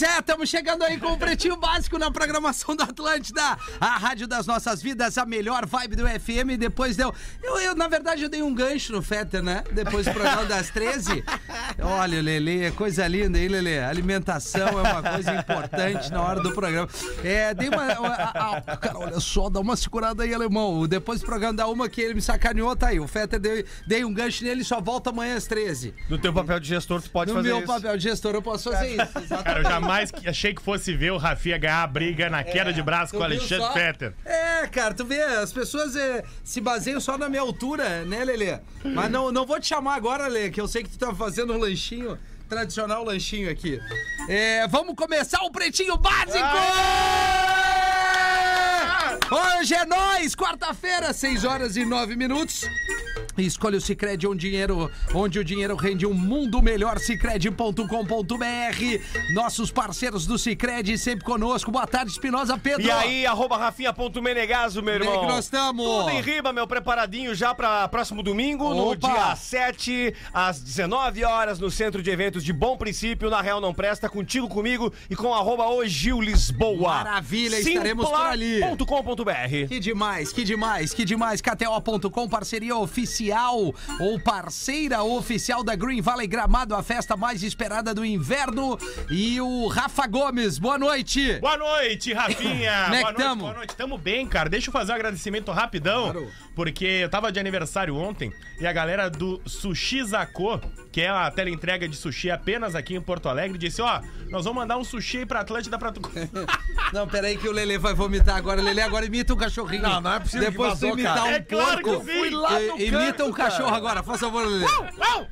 Pois é, estamos chegando aí com o Pretinho Básico na programação da Atlântida, a rádio das nossas vidas, a melhor vibe do FM. Depois deu. Eu, eu, na verdade, eu dei um gancho no Fetter, né? Depois do programa das 13. Olha, Lele, é coisa linda aí, Lele. Alimentação é uma coisa importante na hora do programa. É, dei uma. A, a, cara, olha só, dá uma segurada aí, alemão. Depois do programa da uma que ele me sacaneou, tá aí. O Fetter deu, dei um gancho nele e só volta amanhã às 13. No teu papel de gestor, tu pode no fazer meu isso. papel de gestor, eu posso fazer isso. Exatamente. Cara, eu jamais achei que fosse ver o Rafinha ganhar a briga na queda de braço com o Alexandre só? Fetter. É, cara, tu vê, as pessoas é, se baseiam só na minha altura, né, Lelê? Mas não, não vou te chamar agora, Lelê, que eu sei que tu tá fazendo um lanchinho, tradicional lanchinho aqui. É, vamos começar o Pretinho Básico! Hoje é nós, quarta-feira, 6 horas e 9 minutos. Escolha o Cicred onde, dinheiro, onde o dinheiro rende um mundo melhor, cicred.com.br. Nossos parceiros do Cicred sempre conosco. Boa tarde, Espinosa Pedro. E aí, arroba rafinha.menegaso, meu Como é irmão. que nós estamos? Tudo em riba, meu, preparadinho já pra próximo domingo, no Opa! dia 7, às 19 horas, no Centro de Eventos de Bom Princípio, na Real Não Presta, contigo, comigo e com arroba Ogil Lisboa. Maravilha, estaremos por ali. Simplar.com.br Que demais, que demais, que demais. KTO.com, parceria oficial ou parceira oficial da Green Valley Gramado, a festa mais esperada do inverno. E o Rafa Gomes, boa noite. Boa noite, Rafinha! Como é que boa noite, tamo? boa noite. Tamo bem, cara. Deixa eu fazer um agradecimento rapidão, Claro. porque eu tava de aniversário ontem e a galera do Sushi Zacô, que é a teleentrega de sushi apenas aqui em Porto Alegre, disse: Ó, nós vamos mandar um sushi aí pra Atlântida pra tu. Não, peraí que o Lelê vai vomitar agora. Lelê agora imita um cachorrinho. Não, não é possível Depois tu imitar cara. um É claro porco. que sim. Fui lá no imita canto, um cachorro agora, faz favor, Lelê.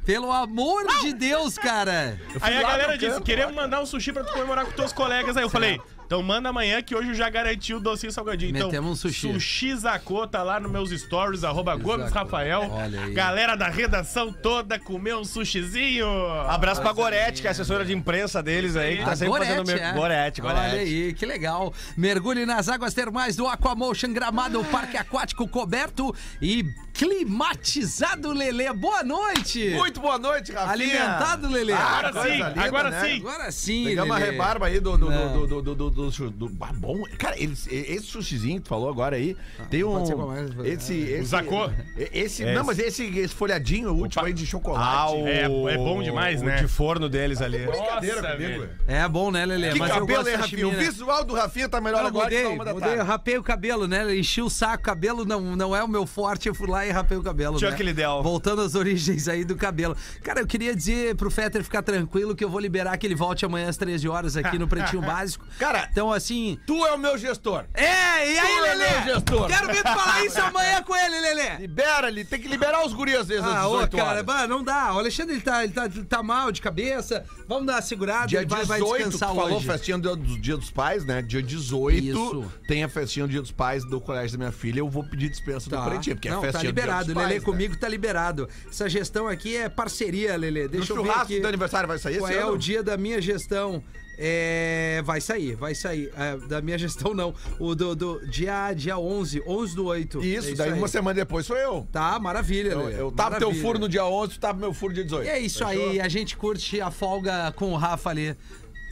Pelo amor de Deus, cara. Aí a galera disse: queremos mandar um sushi pra tu comemorar com teus colegas. Aí eu falei. Então manda amanhã que hoje eu já garanti o docinho salgadinho. Então, Metemos um sushi. Sushi Zacô tá lá nos meus stories, arroba Gomes Rafael. Olha aí. Galera da redação toda comeu um sushizinho. Abraço pra Gorete, que é a assessora de imprensa deles aí, que tá sempre fazendo Gorete, meu. é. Gorete, Gorete. Olha aí, que legal. Mergulhe nas águas termais do Aquamotion Gramado, parque aquático coberto e climatizado, Lelê. Boa noite. Muito boa noite, Rafinha. Alimentado, Lelê. Agora coisa sim, linda, agora né? sim. Agora sim, Pegamos a Lelê. rebarba aí do. do, do, do, do, do, do, do, do- ah, bom. Cara, eles, esse sushizinho que tu falou agora aí, tem um. pode ser qual mais, pode- Esse. esse Zacô? Esse. Não, mas esse, esse folhadinho, o último aí de chocolate. Ah, o, É- é bom demais, o né? de forno deles ali. Brincadeira Nossa, comigo. velho. É bom, né, Lelê? Que Mas eu cabelo, hein, Rafinha? O né? visual do Rafinha tá melhor Eu agora mudei, que na uma da mudei, eu tarde. rapei o cabelo, né? Enchi o saco, cabelo não, não é o meu forte, eu fui lá e rapei o cabelo. Tinha né? aquele ideal. Voltando às origens aí do cabelo. Cara, eu queria dizer pro Fetter ficar tranquilo que eu vou liberar que ele volte amanhã às 13 horas aqui no Pretinho Básico. Cara, Então, assim. Tu é o meu gestor. É, e aí, Tu é Lelê? meu gestor. Quero ver tu falar isso amanhã com ele, Lelê. Libera ele, tem que liberar os gurias desde as Ah, ô, 18 cara, horas. não dá. O Alexandre ele tá, ele tá, ele tá mal de cabeça. Vamos dar uma segurada. Dia ele vai, vai 18, tu descansar falou hoje. festinha do, do Dia dos Pais, né? Dia 18 Isso. tem a festinha do Dia dos Pais do colégio da minha filha. Eu vou pedir dispensa Tá. do Pretinho, porque não, é festinha tá liberado. Pais, né? comigo tá liberado. Essa gestão aqui é parceria, Lelê. No Deixa eu ver aqui. do aniversário vai sair Qual é ano? o dia da minha gestão? É, vai sair, vai sair. É, da minha gestão, não. O do, do dia, dia 11, 11 do 8. Isso, É daí aí. uma semana depois sou eu. Tá, maravilha, Eu, eu tava teu furo no dia 11, tu tava meu furo dia 18. E é isso Fechou? aí, a gente curte a folga com o Rafa ali.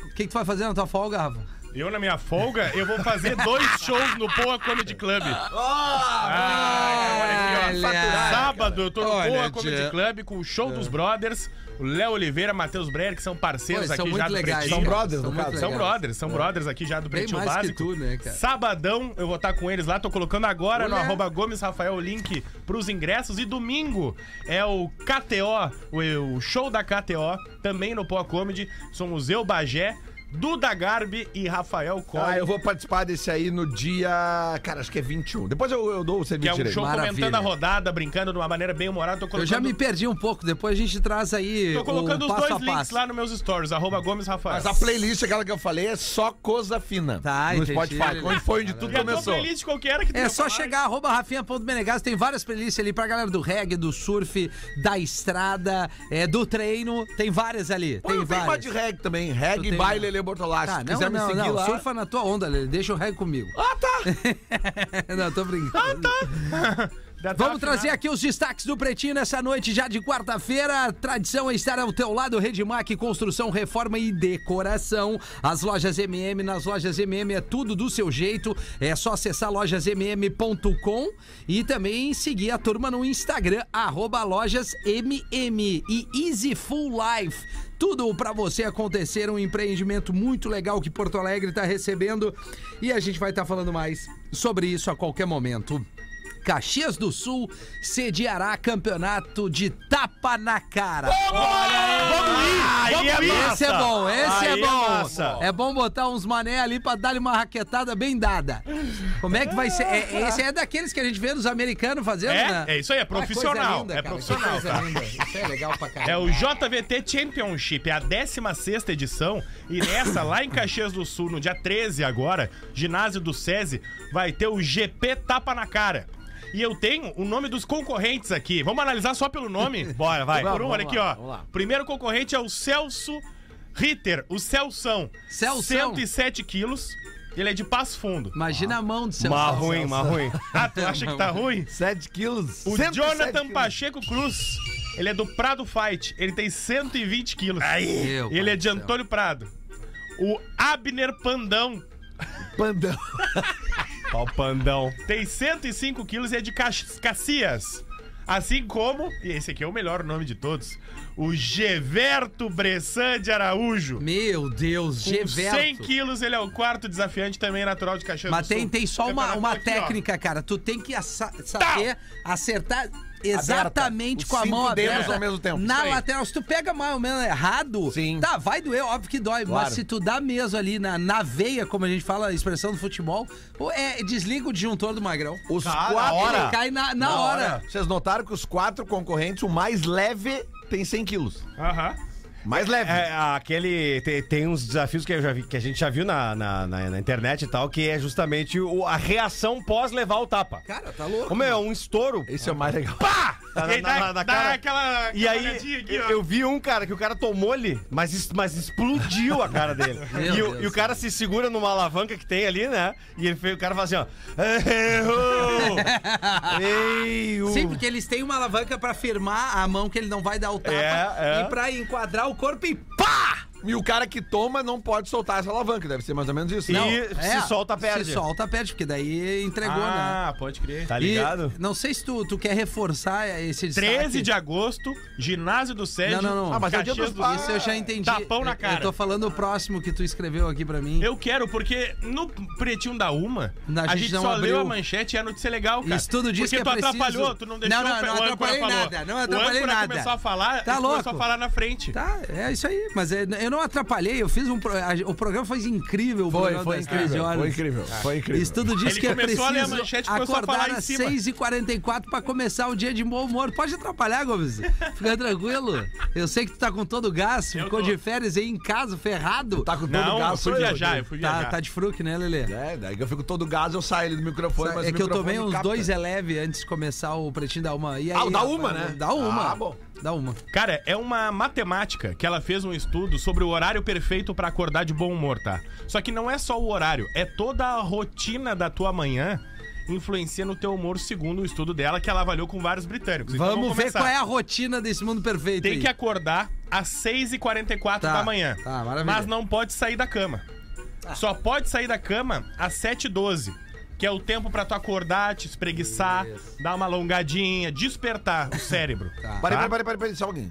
O que, que tu vai fazer na tua folga, Rafa? Eu, na minha folga, eu vou fazer dois shows no Poa Comedy Club. Ah, olha aqui, ó. Olha. Sábado eu tô no Olha, Boa Comedy tia. Club com o show dos brothers, o Léo Oliveira, Matheus Breyer, que são parceiros Pô, são aqui muito já do legais. Pretinho. São brothers, São no caso. São legais. brothers, são brothers aqui já do Bem Pretinho mais que Básico. tu, né, cara? Sabadão eu vou estar com eles lá, tô colocando agora no Olha. arroba Gomes Rafael o link pros ingressos. E domingo é o KTO, o, o show da KTO, também no Poa Comedy. Somos eu, Bagé, Duda Garbi e Rafael Coll. Ah, eu vou participar desse aí no dia. Cara, acho que é 21. Depois eu, eu dou o Que serviço é um direito. show Maravilha. comentando a rodada, brincando de uma maneira bem humorada. Tô colocando, Eu já me perdi um pouco, depois a gente traz aí tô colocando o os passo dois links passo. lá nos meus stories, arroba Gomes Rafael. Mas a playlist, aquela que eu falei, é só coisa fina. Tá, no entendi. Spotify, onde foi onde tudo E começou. playlist qualquer que tu É só falar. chegar, arroba rafinha.menegas, tem várias playlists ali pra galera do reggae, do surf, da estrada, é, do treino, tem várias ali, Pô, tem eu tenho uma várias. de reggae também. Reggae, Tu tem baile, uma? Bortolassi. Ah, Se não, não, não, lá. surfa na tua onda, Lelê, deixa o reggae comigo. Ah, tá. não, tô brincando. Já tá Vamos trazer aqui os destaques do Pretinho nessa noite já de quarta-feira. Tradição é estar ao teu lado, Redmac, construção, reforma e decoração. As lojas MM, nas lojas MM é tudo do seu jeito. É só acessar lojasmm.com e também seguir a turma no Instagram, arroba lojasmm e Easy Full Life. Tudo para você acontecer, um empreendimento muito legal que Porto Alegre está recebendo e a gente vai estar falando mais sobre isso a qualquer momento. Caxias do Sul sediará campeonato de tapa na cara. Aí é Esse é bom, esse Aí é é bom. massa. É bom botar uns mané ali pra dar-lhe uma raquetada bem dada. Como é que vai ser? É- esse é daqueles que a gente vê nos americanos fazendo, né? É, é isso aí, é profissional. linda, é cara, profissional, tá? Isso é legal pra caralho. É o JVT Championship, é a 16 edição. E nessa, lá em Caxias do Sul, no dia 13 agora, ginásio do SESI, vai ter o GP Tapa na Cara. E eu tenho o nome dos concorrentes aqui. Vamos analisar só pelo nome? Bora, vai. Um por um, Vamos olha lá, aqui, ó. vamos lá. Primeiro concorrente é o Celso Ritter, o Celsão. Celsão. 107 quilos. Ele é de Passo Fundo. Imagina a mão do seu Má ruim, má ruim. Ah, tu acha que tá ruim? 7 quilos. O 107 Jonathan quilos. Pacheco Cruz. Ele é do Prado Fight. Ele tem 120 quilos. Meu Ele é de. Antônio Prado. O Abner Pandão Pandão. Ó o pandão. tem 105 quilos e é de Cacias. Assim como, e esse aqui é o melhor nome de todos, o Geverto Bressan de Araújo. Meu Deus, Com Geverto. 100 quilos, ele é o quarto desafiante, também natural de Caxias Mas do Sul. tem, tem só uma, Campeonato uma aqui, ó. técnica, cara. Tu tem que assa- saber acertar exatamente com a mão dedos aberta. ao mesmo tempo. Na lateral. Se tu pega mais ou menos errado, Sim. tá, vai doer, óbvio que dói. Claro. Mas se tu dá mesmo ali na, na veia, como a gente fala, a expressão do futebol, pô, é, desliga o disjuntor do magrão. Os Tá, na quatro. hora. Cai na, na hora. Vocês notaram que os quatro concorrentes, o mais leve tem 100 quilos. Aham. Mais leve. É, aquele. Tem, tem uns desafios que, eu já vi, que a gente já viu na, na, na- na internet e tal, que é justamente o- a reação pós levar o tapa. Cara, tá louco. Como é um estouro. Esse é o mais legal. Pá! E Na, cara. aquela, E aí, aqui, eu, vi um cara que o cara tomou-lhe, mas, es- mas explodiu a cara dele. E, o, e o cara se segura numa alavanca que tem ali, né? E ele fez, o cara fala assim, ó. Sim, porque eles têm uma alavanca pra firmar a mão que ele não vai dar o tapa É, é. e pra enquadrar o corpo e pá! E o cara que toma não pode soltar essa alavanca. Deve ser mais ou menos isso. E Não. se solta, perde. é, Se solta, perde, porque daí entregou, né? Ah, pode crer. Tá E ligado? não sei se tu, tu quer reforçar esse destaque. 13 de agosto, ginásio do Sérgio. Não, não, não. Ah, mas é o dia dos do. Isso eu já entendi. Tapão na Eu- cara. Eu tô falando o próximo que tu escreveu aqui pra mim. Eu quero, porque no pretinho da Uma, Não, a, gente, não só abriu. leu a manchete e a notícia é legal, cara. Isso tudo diz porque que é tu preciso. atrapalhou, tu não deixou Não, não, o não âncora atrapalhei falou. nada, não atrapalhei o nada. começou a falar, Tá ele começou louco. a falar na frente. Tá, é isso aí. Mas é, eu não atrapalhei, eu fiz um. pro- a- O programa foi incrível. o Foi, programa foi das 13 incrível. horas. Foi incrível. Foi incrível. Isso tudo diz Ele que é começou a ler a preciso manchete e acordar às cima. 6h44 pra começar o dia de bom humor. Pode atrapalhar, Gomes. Fica tranquilo. Eu sei que tu tá com todo o gás, Eu ficou tô. de férias aí em casa, ferrado. Tá com todo Não, o eu gás. fui sou viajar, eu fui Tá, viajar. tá de fruque, né, Lelê? É, daí que eu fico todo gás, eu saio ali do microfone, mas é o que eu tomei uns capta. dois eleve antes de começar o pretinho da uma. E aí, Ah, o da rapaz, uma, né? Dá uma. Ah, bom. Dá uma. Cara, é uma matemática que ela fez um estudo sobre o horário perfeito pra acordar de bom humor, tá? Só que não é só o horário, é toda a rotina da tua manhã influencia no teu humor, segundo o estudo dela, que ela avaliou com vários britânicos. Então, Vamos ver começar. qual é a rotina desse mundo perfeito. Tem aí. que acordar às 6h44 Tá, da manhã. tá, maravilha. Mas não pode sair da cama. Só pode sair da cama às 7h12. Que é o tempo pra tu acordar, te espreguiçar, dar uma alongadinha, despertar o cérebro. Tá. Tá? parei, parei, parei, só alguém.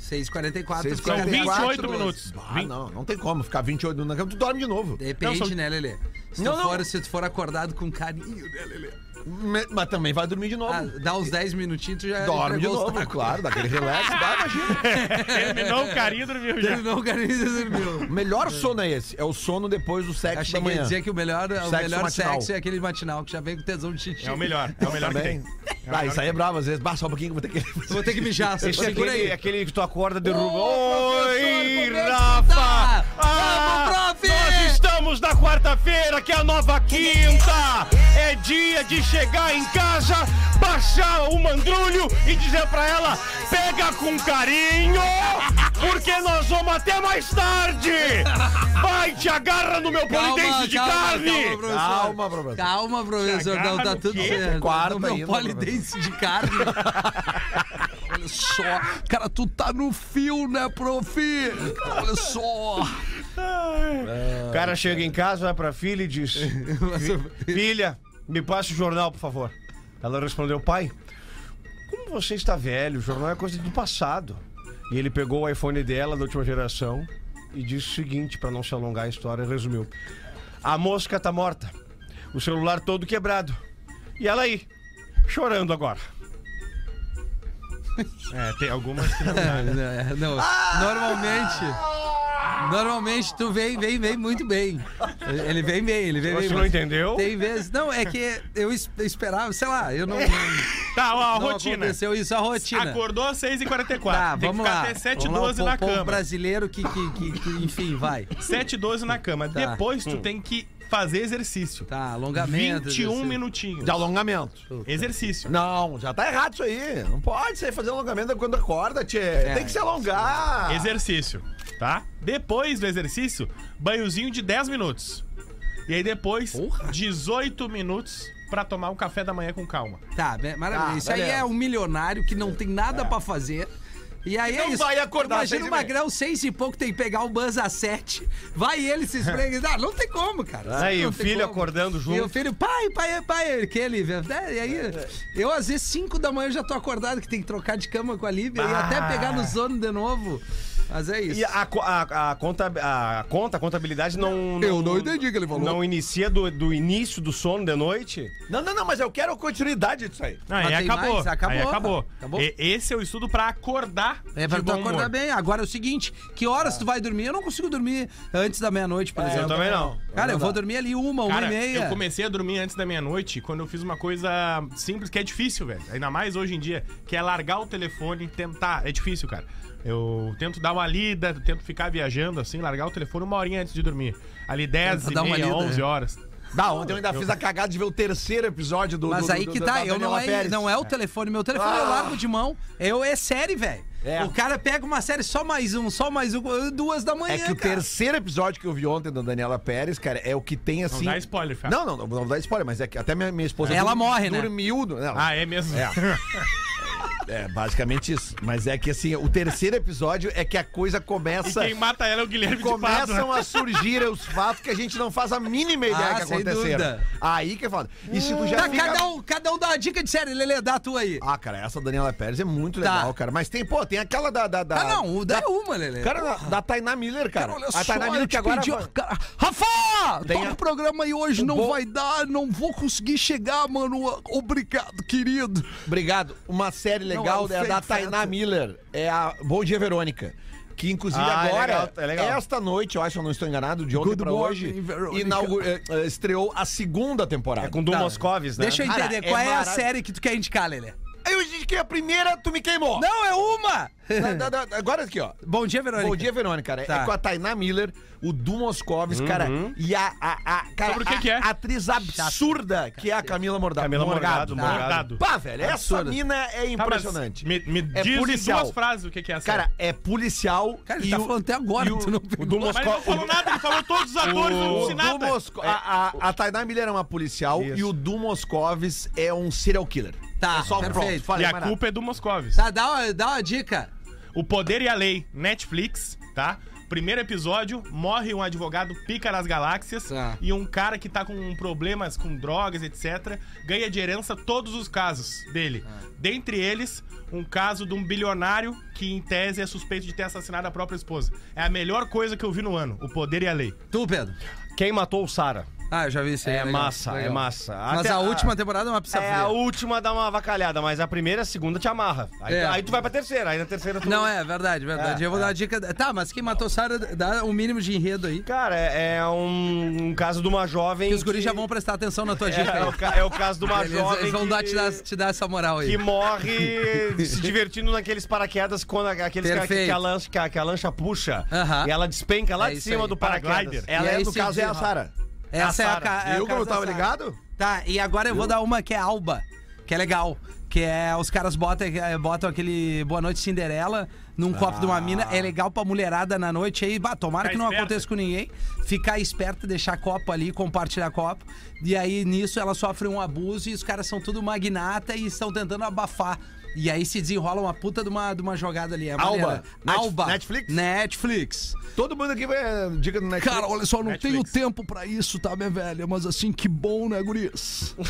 6h44. Seis São São 28 12. minutos. Ah, não, não tem como ficar 28 minutos na cama, tu dorme de novo. Depende, Não, são- né, Lelê? Se, Não, tu não. For, se tu for acordado com carinho, né, Lelê? Me- Mas também vai dormir de novo. Ah, dá uns 10 minutinhos, tu já dorme de entregou os novo, tacos. claro, daquele relax. Vai, imagina. Terminou o carinho, dormiu já. Terminou o carinho e dormiu. O melhor sono é esse. É o sono depois do sexo Achei da que ia manhã. dizer que o melhor, o Sexo melhor matinal. sexo é aquele matinal que já vem com tesão de xixi. É o melhor, é o melhor que Também. tem. Ah, isso aí é bravo, às vezes. Basta só um pouquinho que eu vou ter que. Vou ter que mijar, Esse é segura aquele, aí. aquele que tu acorda, derruba. Oi, professor, é que Rafa! tá? Ah, Vamos, prof! Nós estamos na quarta-feira, que é a nova quinta! É dia de chegar em casa, baixar o mandrulho e dizer pra ela: pega com carinho, porque nós vamos até mais tarde! Vai, te agarra no meu polidense de carne! Calma, professor. Calma, professor. Calma, professor. Não, tá tudo quê? certo. Quarta no meu ainda, polidense de carne. Olha só. Cara, tu tá no fio, né, prof? Olha só. O cara chega em casa, vai pra filha e diz: Filha, me passe o jornal, por favor. Ela respondeu: Pai, como você está velho, o jornal é coisa do passado. E ele pegou o iPhone dela, da última geração, e disse o seguinte, pra não se alongar a história, resumiu: A mosca tá morta, o celular todo quebrado. E ela aí, chorando agora. É, tem algumas que não dá. É, não, Normalmente. Normalmente tu vem, vem, vem muito bem. Ele vem bem, ele vem bem. Você não entendeu? Tem vezes. Não, é que eu es- esperava, sei lá, eu não. Tá, ó, a não rotina. aconteceu isso, a rotina. Acordou às 6h44. Tá, tem vamos que ficar lá. até 7 Vamos lá, 12 o na cama. brasileiro que, que, que, que, enfim, vai. 7 e 12 na cama. Tá. Depois tu tem que fazer exercício. Tá, alongamento. 21 exercício. minutinhos. De alongamento. Exercício. Não, já tá errado isso aí. Não pode sair fazer alongamento quando acorda, tchê. É. Tem que se alongar. Exercício, tá? Depois do exercício, banhozinho de 10 minutos. E aí depois, Porra. 18 minutos pra tomar um café da manhã com calma. Tá, maravilha. Tá, Isso aí é um milionário que não tem nada pra fazer. E aí é não isso. vai acordar Imagina o. Magrão, seis e pouco, tem que pegar o bus às sete. Vai ele se esfrega. Ah, não tem como, cara. Aí, Não o filho como. acordando junto. E o filho, pai, pai, pai, aquele. né? E aí, eu às vezes cinco da manhã já tô acordado, que tem que trocar de cama com a Lívia e até pegar no sono de novo. Mas é isso. E a, a, a, conta, a conta, a contabilidade não, Eu não entendi o que ele falou. Não inicia do, do início do sono de noite? Não, não, não, mas eu quero a continuidade disso aí. Não, Mas aí tem acabou. mais? Acabou. Aí acabou. Acabou. E- esse é o estudo pra acordar. É pra de tu bom acordar humor. bem. Agora é o seguinte: que horas tu vai dormir? Eu não consigo dormir antes da meia-noite, por exemplo. eu também não. Cara, eu Não vou dormir ali uma, uma Cara, e meia. eu comecei a dormir antes da meia-noite quando eu fiz uma coisa simples que é difícil, velho. Ainda mais hoje em dia, que é largar o telefone e tentar. É difícil, cara. Eu tento dar uma lida, tento ficar viajando assim, largar o telefone uma horinha antes de dormir. Ali 10 Tenta e dar uma meia, lida, 11 né? horas. Dá, ontem eu ainda fiz a cagada de ver o terceiro episódio do. Mas do- aí do- que tá, eu não Daniela é, Pérez. não é o telefone. Meu telefone eu Ah. largo de mão. Eu, é série, velho. É. O cara pega uma série só mais um, só mais um, duas da manhã. É que o cara. terceiro episódio que eu vi ontem da Daniela Pérez, cara, é o que tem assim. dá spoiler, Fábio. Não, não, não, não dá spoiler, mas é que até minha, minha esposa. Ela dur- morre, né? Dormiu. Ah, é mesmo? É. É, basicamente isso. Mas é que assim, o terceiro episódio é que a coisa E começa. quem mata ela é o Guilherme Começam a surgir os fatos que a gente não faz a mínima ideia Ah, que aconteceram. Aí que é foda. E se tu já Tá, fica... cada, um, cada um dá uma dica de série, Lelê, dá a tua aí. Ah, cara, essa Daniela Pérez é muito Tá. legal, cara. Mas tem, pô, tem aquela da. da, da Ah, não, dá uma, Lelê. Cara, da, da Tainá Miller, cara. Olha a Tainá Miller te que agora. pedi, cara, Rafa! Tem Toca a- o programa aí hoje, o não bom- vai dar, não vou conseguir chegar, mano. Obrigado, querido. Obrigado. Uma série legal Não, é o é, da Tainá. Miller. É a Bom Dia Verônica. Que inclusive Ah, é agora, legal, é legal. esta noite, eu acho, eu não estou enganado, de ontem Good pra hoje, eh, eh, estreou a segunda temporada. É com Du Tá. Moscovis, né? Deixa eu Cara, entender, é qual é a marav- série que tu quer indicar, Lelê? Aí eu que a primeira tu me queimou. Não, é uma! Da- da- da- agora aqui, ó. Bom dia, Verônica. Bom dia, Verônica, cara. Tá. É com a Tainá Miller, o Du Moscovis, cara. E a, a, a, cara, Sobre o que a- que é? a atriz absurda que é a Camila Morgado. Camila Morgado, Tá. Morgado. Pá, velho, essa Absurda. mina é Tá, impressionante. Me, me É diz policial. duas frases o que que é essa. Cara, é policial. Cara, ele e tá o- falando até agora, o- tu não O. Du ele não Moscovis. falou nada, ele falou todos os atores, eu não O disse Du nada. Mosco... a, a, a Tainá Miller é uma policial Isso. e o Du Moscovis é um serial killer. Tá, é só perfeito. pronto. E Falei, a mais culpa é do Moscovis. Tá, dá uma, dá uma dica. O Poder e a Lei, Netflix, tá? Primeiro episódio, morre um advogado pica nas galáxias Tá. e um cara que tá com problemas com drogas, etc., ganha de herança todos os casos dele. Dentre eles, um caso de um bilionário que, em tese, é suspeito de ter assassinado a própria esposa. É a melhor coisa que eu vi no ano, O Poder e a Lei. Tu, Pedro. Quem matou o Sara? Ah, eu já vi isso aí. É legal, massa, legal. é massa. Mas Até a última temporada é uma pizza É, a fria. última dá uma avacalhada, mas a primeira e a segunda te amarra. Aí, É. aí tu vai pra terceira, aí na terceira tu... Não, é verdade, verdade. É, eu vou dar a dica. Tá, mas quem matou Sarah dá o mínimo de enredo aí. Cara, é, é um, um caso de uma jovem. Que os guris já vão prestar atenção na tua dica É, é aí. o, ca- é o caso de uma Eles, jovem. eles vão que, dar, te, dar, te dar essa moral aí. que morre se divertindo naqueles paraquedas quando a- aqueles que, a- que, a lancha, que, a, que a lancha puxa Aham. e ela despenca lá É de cima aí. do paraquedas. Paraglider. Ela é, no caso, é a desenrola. Sara. Essa é a, ca- é a Viu como eu casa tava da Sarah. ligado? Tá, e agora eu vou dar uma que é Alba, que é legal. Que é os caras botam, eh, botam aquele Boa Noite Cinderela num copo de uma mina. É legal pra mulherada na noite aí. Bah, tomara Ficar que não esperta. aconteça com ninguém. Ficar esperto, deixar copo ali, compartilhar copo. E aí nisso ela sofre um abuso e os caras são tudo magnata e estão tentando abafar. E aí se desenrola uma puta de uma, de uma jogada ali. É Alba. Net- Alba. Netflix? Netflix. Todo mundo aqui vai dica do Netflix. Cara, olha só, não Netflix. tenho tempo pra isso, tá, minha velha? Mas assim, que bom, né, guris?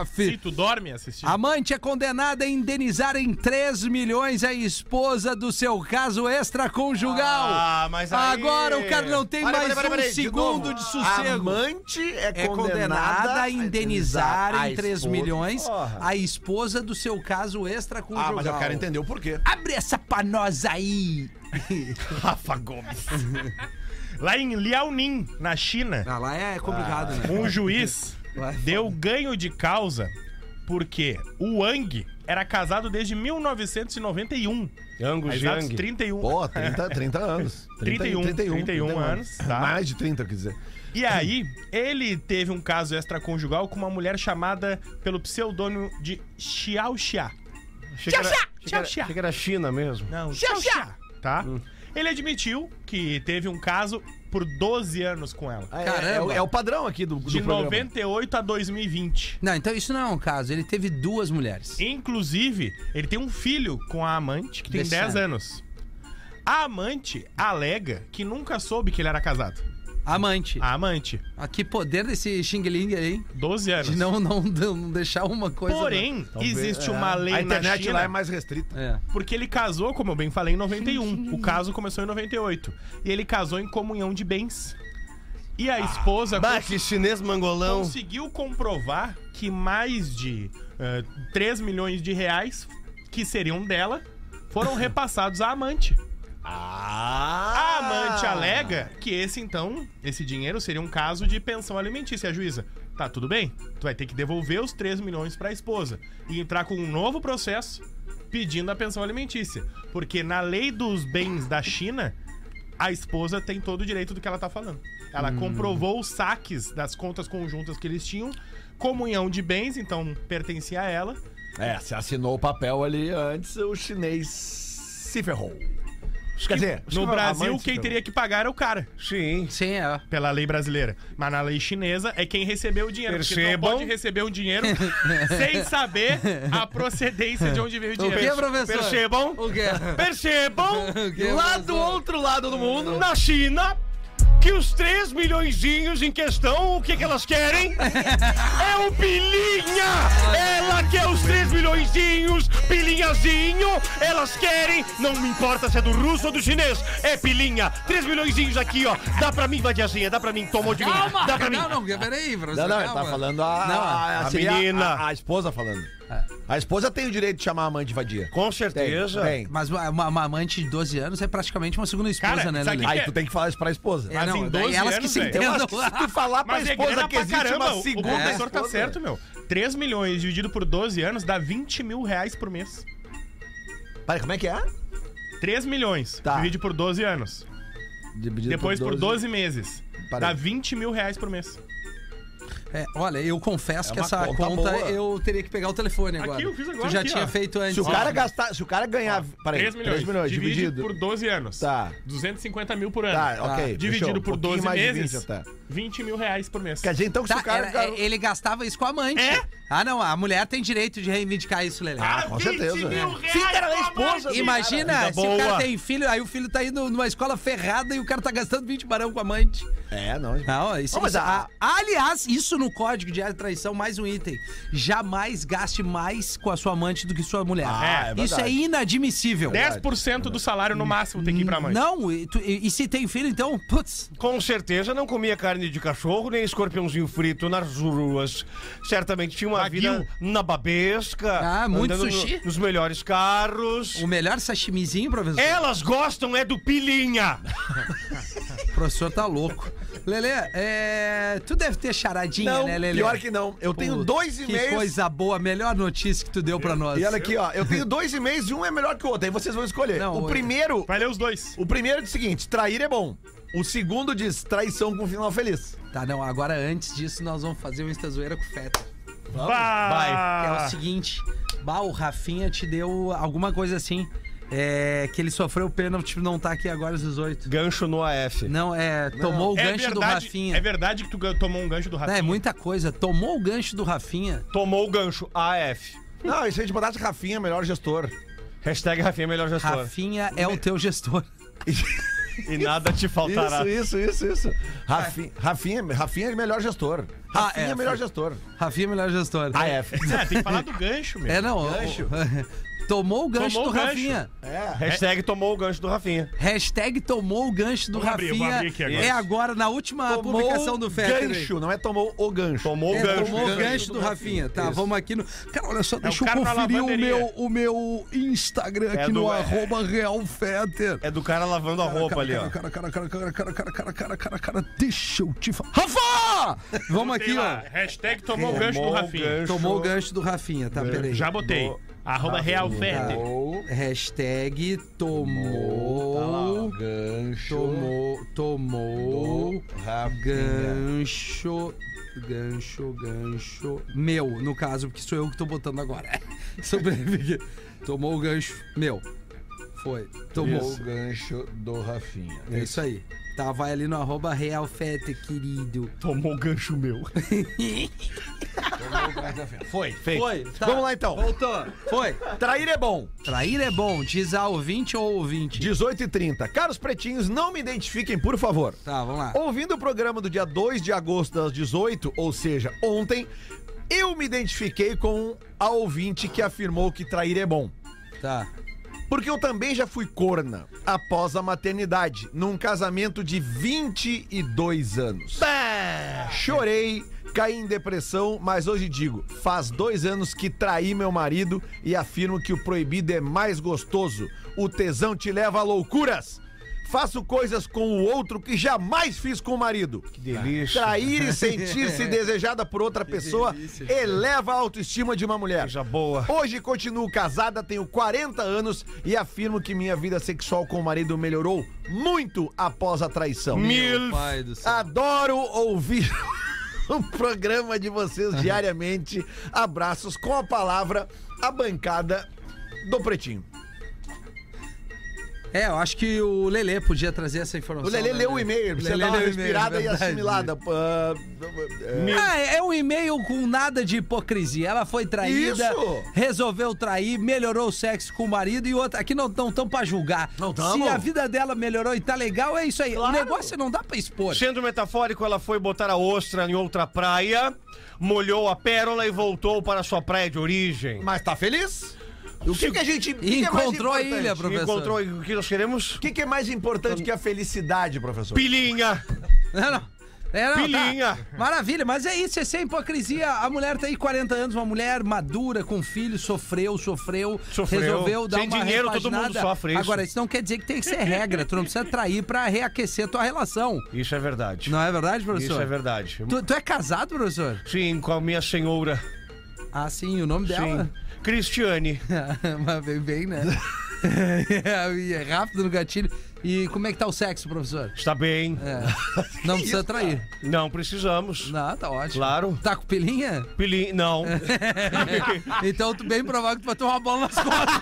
OF. Se tu dorme assistindo. Amante é condenada a indenizar em 3 milhões a esposa do seu caso extraconjugal. Ah, mas aí- Agora o cara não tem mais um de segundo novo. de sossego. Amante é, É condenada a indenizar a em 3 esposa. milhões Porra. a esposa do seu caso extraconjugal. Ah, mas eu quero entender o porquê. Abre essa pra nós aí. Rafa Gomes. Lá em Liaoning, na China, Ah, lá é complicado, né? um juiz é deu ganho de causa porque o Wang era casado desde 1991. Angus Yang. 31. Pô, 30, 30 anos. 31, 31 anos, tá. Mais de 30, quer dizer. E aí, ele teve um caso extraconjugal com uma mulher chamada pelo pseudônimo de Xiao Xia. Achei que era- achei que era- tchau. achei que era China mesmo. Não, Xiao Xia. Tá? Ele admitiu que teve um caso por 12 anos com ela. É, Caramba. É, o- é o padrão aqui do, do De programa. 98 a 2020. Não, então isso não é um caso. Ele teve duas mulheres. Inclusive, ele tem um filho com a amante que tem Desse 10 ano. anos. A amante alega que nunca soube que ele era casado. Amante. A amante, Ah, que poder desse Xing Ling aí, hein? 12 anos. De não, não, não deixar uma coisa. Porém, existe uma lei A na internet China lá é mais restrita. É. porque ele casou, como eu bem falei, em 91. O caso começou em 98. E ele casou em comunhão de bens. E a esposa Bah, cons- que chinês mangolão. conseguiu comprovar que mais de eh, 3 milhões de reais que seriam dela foram repassados à amante. Ah! A amante alega que esse, então, esse dinheiro seria um caso de pensão alimentícia. A juíza, tá, tudo bem, tu vai ter que devolver os 3 milhões pra esposa e entrar com um novo processo pedindo a pensão alimentícia. Porque na lei dos bens da China, a esposa tem todo o direito do que ela tá falando. Ela comprovou os saques das contas conjuntas que eles tinham, comunhão de bens, então pertencia a ela. É, você assinou o papel ali antes, o chinês se ferrou. Quer dizer, No Brasil, quem então. teria que pagar era o cara. Sim. Sim, é. pela lei brasileira. Mas na lei chinesa é quem recebeu o dinheiro. Porque tu não Percebam. pode receber o dinheiro sem saber a procedência de onde veio o O dinheiro. que, professor? Percebam. O quê? Percebam, O que, lá do outro lado do mundo, na China, que os 3 milhõezinhos em questão, o que, que elas querem? É o Pilinha! Ela quer os 3 milhõezinhos, Pilinhazinho! Elas querem, não me importa se é do russo ou do chinês, é Pilinha! 3 milhõezinhos aqui, ó. Dá pra mim, vadiazinha, dá pra mim, tomou de mim. Calma! Dá pra mim. Não, não, peraí. Não, não, ele tá falando a, Não, a, a seria menina. A, a esposa falando. A esposa tem o direito de chamar a amante de vadia. Com certeza. tem. Mas uma, uma- amante de 12 anos é praticamente uma segunda esposa, Cara, né, sabe Lelê? que Aí é? tu tem que falar isso pra esposa. É, Mas não, em daí 12 elas que anos, se velho. Eu entendam. acho que se tu falar pra Mas é esposa grana que pra existe caramba. uma O segunda professor tá esposa. certo, meu. 3 milhões dividido por 12 anos dá 20 mil reais por mês. Peraí, como é que é? 3 milhões Tá. divide por 12 anos. Dividido Depois por 12 meses. Dá 20 mil reais por mês. É, olha, eu confesso que uma essa conta conta, eu teria que pegar o telefone agora. Aqui, eu fiz agora Tu já aqui, tinha ó. feito antes. Se o ó. cara gastar, se o cara ganhar. Peraí, 3 milhões. 3 milhões Divide dividido. por 12 anos. Tá. 250 mil por ano. Tá, ok. Dividido fechou. por Um pouquinho 12 mais de meses, 20 até. 20 mil reais por mês. Quer dizer, então, que se Tá, o cara. era- é, ele gastava isso com a amante. É? Ah, não, a mulher tem direito de reivindicar isso, Lelê. Ah, com 20 certeza. mil reais Sim, cara, ela é por esposa. Imagina se o cara tem filho, aí o filho tá indo numa escola ferrada e o cara tá gastando 20 barão com a amante. É, não. Não, isso, Não, mas isso- a- a- aliás, isso no código de área de traição, mais um item. Jamais gaste mais com a sua amante do que sua mulher. Ah, é isso é verdade. inadmissível. 10% do salário no máximo tem que ir pra mãe. Não, e, tu- e- e se tem filho, então, putz, Com certeza não comia carne de cachorro, nem escorpiãozinho frito nas ruas. Certamente tinha uma Wagyu. vida nababesca. Ah, muito andando no- sushi. nos melhores carros. o melhor sashimizinho, professor. Elas gostam é do pilinha. O professor tá louco. Lelê, é... tu deve ter charadinha, Não, né, Lelê? pior que não. Eu tenho dois Que e-mails. coisa boa, melhor notícia que tu deu pra nós. E olha aqui, ó. Eu tenho dois e-mails e um é melhor que o outro. Aí vocês vão escolher. Não, o primeiro. Vai ler os dois. O primeiro diz o seguinte: trair é bom. O segundo diz traição com final feliz. Tá, não, agora antes disso nós vamos fazer um Insta Zoeira com o Feta. Vai. Que é o seguinte, bah, o Rafinha te deu alguma coisa assim, é, que ele sofreu o pênalti não tá aqui agora às 18. Gancho no AF. Não, é, tomou o É gancho do verdade, Rafinha. é verdade que tu tomou um gancho do Não, Rafinha. é muita coisa, tomou o gancho do Rafinha. Tomou o gancho AF. Não, isso a gente botasse Rafinha, melhor gestor. Hashtag Rafinha melhor gestor. Rafinha é o teu gestor. E nada te faltará. Isso, isso, isso, isso. Rafinha, Rafinha, Rafinha é melhor gestor. Ah, Rafinha é, é melhor gestor. Rafinha é melhor gestor. AF. É, tem que falar do gancho, meu. É, não. Gancho. o- Tomou o gancho Tomou do o gancho. Rafinha. É. Hashtag tomou o gancho do Rafinha. Hashtag tomou o gancho do Vamos abrir, Rafinha. vou abrir aqui agora. É agora, na última publicação do Fetter. gancho, não é tomou o gancho. Tomou o É, gancho. tomou o gancho do Rafinha. Tá, vamos aqui no. Cara, olha só, deixa eu cara na conferir o lavanderia. meu, o meu Instagram É aqui do- no é- arroba Real Fetter. É do cara lavando a roupa ali, ó. Cara, cara, cara, cara, cara, cara, cara, cara, cara, cara, deixa eu te falar. Rafa! Vamos aqui, lá, ó. Hashtag tomou o gancho do Tomou o Rafinha. gancho. Tomou o gancho do Rafinha, tá? Peraí. Já botei. Arroba Real Fete. Hashtag tomou. Gancho. Tomou. Tomou. Gancho. Gancho, gancho. Meu, no caso, porque sou eu que tô botando agora. Sobrevive. Tomou o gancho. Meu. Foi. Tomou. o gancho do Rafinha. É isso aí. Tá, vai ali no arroba Real Fete, querido. Tomou o gancho meu. Foi, feito. Foi. tá. Vamos lá então. Voltou. Foi. Trair é bom. Trair é bom, diz a ouvinte ou ouvinte. 18 e 30. Caros pretinhos, não me identifiquem, por favor. Tá, vamos lá. Ouvindo o programa do dia 2 de agosto das 18, ou seja, ontem, eu me identifiquei com a ouvinte que afirmou que trair é bom. Tá. Porque eu também já fui corna após a maternidade, num casamento de 22 anos. Chorei, caí em depressão, mas hoje digo: faz dois anos que traí meu marido e afirmo que o proibido é mais gostoso. O tesão te leva a loucuras. Faço coisas com o outro que jamais fiz com o marido. Que delícia. Trair e sentir-se desejada por outra pessoa eleva a autoestima de uma mulher. Coisa boa. Hoje continuo casada, tenho 40 anos e afirmo que minha vida sexual com o marido melhorou muito após a traição. Mil. Pai do céu. Adoro ouvir o programa de vocês diariamente. Abraços com a palavra, a bancada do Pretinho. É, eu acho que o Lelê podia trazer essa informação. O Lelê né, leu o né? e-mail, ele precisa Lelê dar uma leu o e-mail, respirada e verdade. assimilada. Ah, é, Ah, é um e-mail com nada de hipocrisia. Ela foi traída, Isso! resolveu trair, melhorou o sexo com o marido e outra. Aqui não estão pra julgar. Não tamo. Se a vida dela melhorou e tá legal, é isso aí. O negócio não dá pra expor. Sendo metafórico, ela foi botar a ostra em outra praia, molhou a pérola e voltou para sua praia de origem. Mas tá feliz? O que, que a gente. que que é mais Encontrou a importante? ilha, professor. Encontrou o que nós queremos? O que, que é mais importante que a felicidade, professor? Pilinha! Não, não. É, não, Pilinha. tá. Maravilha, mas é isso, é sem hipocrisia. A mulher tem 40 anos, uma mulher madura, com filho, sofreu, sofreu, Sofreu. resolveu dar Sem uma dinheiro, todo mundo sofre isso. Agora, isso não quer dizer que tem que ser regra. Tu não precisa trair pra reaquecer tua relação. Isso é verdade. Não é verdade, professor? Isso é verdade. Tu, tu é casado, professor? Sim, com a minha senhora. Ah, sim, o nome dela? Sim. Cristiane. Mas bem, bem, né? É, e rápido no gatilho. E como é que tá o sexo, professor? Está bem. É. Não precisa trair. Não precisamos. Não, tá ótimo. Claro. Tá com pilinha? Pilim, não. Então, bem provável que tu vai tomar uma bola nas costas.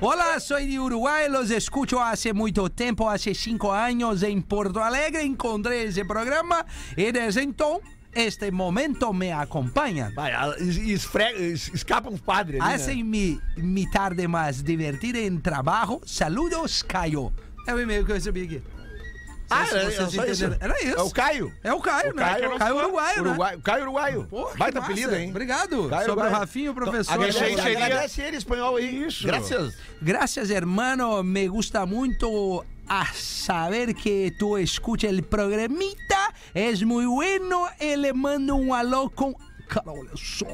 Hola, soy de Uruguay, los escucho hace mucho tiempo, hace cinco años en Porto Alegre, encontré ese programa y desde entonces este momento me acompaña. Vai, esfrega, es- escapa uns padres ali, né? Mi tarde más divertida en trabajo. Saludos, Caio. É o e-mail que eu recebi aqui. Ah, se era, vocês era só isso. Era isso. É o Caio. É o Caio, O né? Caio, Caio, Uruguaio, né? Uruguai, Caio Uruguaio. Porra, Baita massa. apelido, hein? Obrigado. Caio Sobre Uruguaio. o Rafinho, o professor. Agradece, Agradece- ele, espanhol aí. Isso. Graças. Gracias, hermano. Me gusta mucho a saber que tú escuchas el programita. Es muy bueno. Y le mando un alô com... Cara, olha só.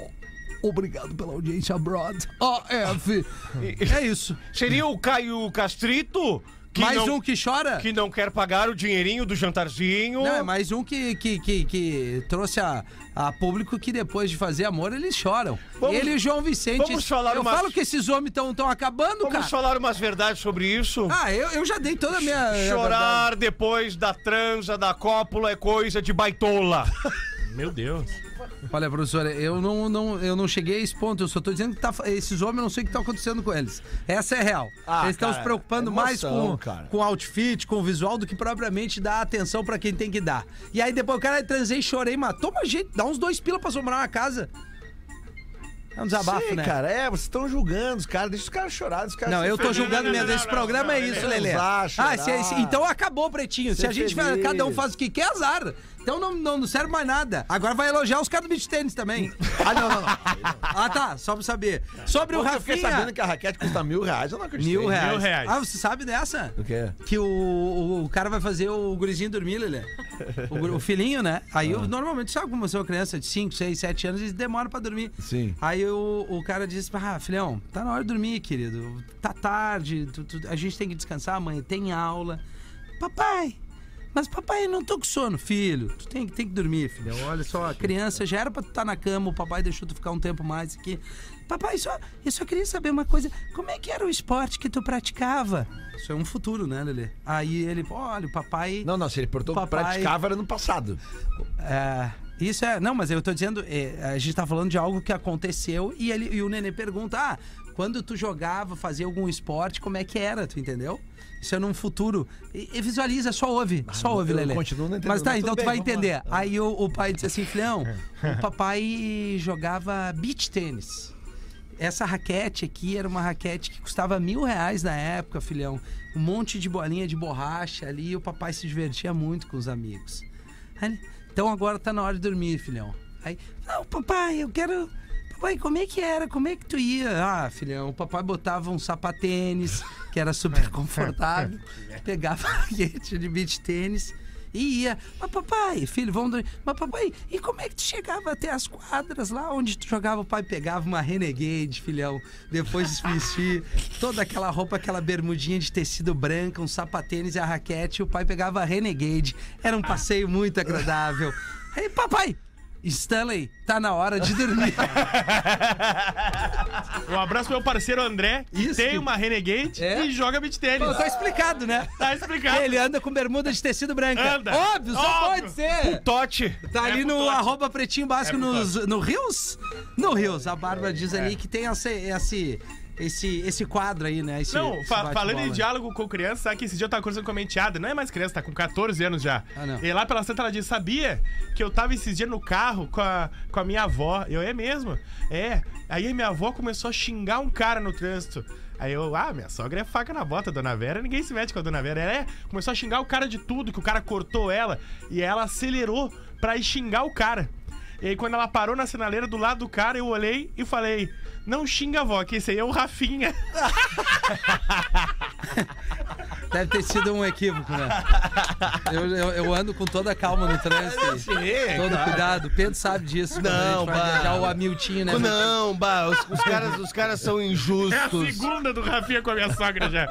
Obrigado pela audiência, Brad. AF. É isso. Seria o Caio Castrito? Que mais não, um que chora? Que não quer pagar o dinheirinho do jantarzinho. Não, é mais um que, que, que, que trouxe a, a público que depois de fazer amor eles choram. Vamos- Ele e o João Vicente. vamos falar Eu umas- falo que esses homens estão tão acabando, Vamos cara. falar umas verdades sobre isso? Ah, eu, eu já dei toda a minha. minha. Chorar depois da transa, da cópula, é coisa de baitola. Meu Deus. Olha, professora, eu não, não, eu não cheguei a esse ponto. Eu só tô dizendo que tá, esses homens, eu não sei o que tá acontecendo com eles. Essa é real. Ah, eles estão se preocupando é mais emoção, com, cara. com o outfit, com o visual, do que propriamente dar atenção pra quem tem que dar. E aí depois o cara transei, chorei, matou uma gente, dá uns dois pila pra sombrar uma casa. É um desabafo, Sim, né? cara, é, vocês estão julgando os caras, deixa os caras chorar, os caras Não, eu tô julgando mesmo. Esse programa é isso, Lelê. Ah, se- se- então acabou, Pretinho. Se Ser a gente feliz. cada um faz o que quer, azar. Então não, não, não serve mais nada. Agora vai elogiar os caras do beat tênis também. Ah, não, não, não. Ah, tá. Só pra saber. Sobre o Ontem eu fiquei Rafinha. sabendo que a raquete custa mil reais, eu não acreditei. Mil reais. Mil reais. Ah, você sabe dessa? O quê? Que o, o, o cara vai fazer o gurizinho dormir, Lelê. O, o filhinho, né? Aí eu, normalmente, sabe como eu sou uma criança de 5, 6, 7 anos, eles demoram pra dormir. Sim. Aí o, o cara disse, ah, filhão, tá na hora de dormir, querido. Tá tarde, tu- tu- a gente tem que descansar, amanhã tem aula. Papai, mas papai, não tô com sono. Filho, tu tem, que- tem que dormir, filhão. Olha só, a criança já era pra tu estar na cama, o papai deixou tu ficar um tempo mais aqui. Papai, só, eu só queria saber uma coisa. Como é que era o esporte que tu praticava? Isso é um futuro, né, Lelê? Aí ele, olha, o papai... Não, não, se ele perguntou que Papai- praticava era no passado. É, isso é. Não, mas eu tô dizendo, é, a gente tá falando de algo que aconteceu e, ele, e o nenê pergunta: ah, quando tu jogava, fazia algum esporte, como é que era? Tu entendeu? Isso é num futuro. E, e visualiza, só ouve. Só ouve, continuo não entendendo, Mas tá, mas então tudo tu bem, vai entender. Aí o, o pai disse assim: filhão, o papai jogava beach tênis. Essa raquete aqui era uma raquete que custava mil reais na época, filhão. Um monte de bolinha de borracha ali e o papai se divertia muito com os amigos. Aí então agora tá na hora de dormir, filhão. Aí, não, papai, eu quero. Papai, como é que era? Como é que tu ia? Ah, filhão, o papai botava um sapatênis, que era super confortável, pegava a de beach tênis e ia. Mas papai, filho, vamos dormir. Mas papai, e como é que tu chegava até as quadras lá onde tu jogava? O pai pegava uma Renegade, filhão, depois de se vestir, toda aquela roupa, aquela bermudinha de tecido branco, um sapatênis e a raquete, o pai pegava a Renegade. Era um passeio muito agradável. Aí, papai, Stanley, tá na hora de dormir. Um abraço pro meu parceiro André, que Isso. tem uma Renegade É? e joga beat tênis. Pô, tá explicado, né? Tá explicado. Ele anda com bermuda de tecido branca. Anda. Óbvio, só Óbvio. pode ser. Tote. Tá É ali no Totti. arroba pretinho básico É nos, no Rios? No Rios. A Bárbara diz É. ali que tem esse, esse, esse, esse quadro aí, né? Esse, Não, esse fa- falando em diálogo com criança, sabe que esse dia eu tava conversando com a minha enteada, não é mais criança, tá com 14 anos já. Ah, não. E lá pela Santa ela disse, sabia que eu tava esses dias no carro com a, com a minha avó? Eu, é mesmo? É. Aí a minha avó começou a xingar um cara no trânsito. Aí eu, ah, minha sogra é faca na bota, dona Vera, ninguém se mete com a dona Vera. Ela é, começou a xingar o cara de tudo, que o cara cortou ela, e ela acelerou pra ir xingar o cara. E aí, quando ela parou na sinaleira do lado do cara, eu olhei e falei: Não xinga, avó, que esse aí é o Rafinha. Deve ter sido um equívoco, né? Eu, eu, eu ando com toda a calma no trânsito. aí. todo cuidado. Pedro sabe disso. Não, bah. viajar o Hamilton, né? Não, bah, os, os caras, os caras são É a injustos. segunda do Rafinha com a minha sogra já.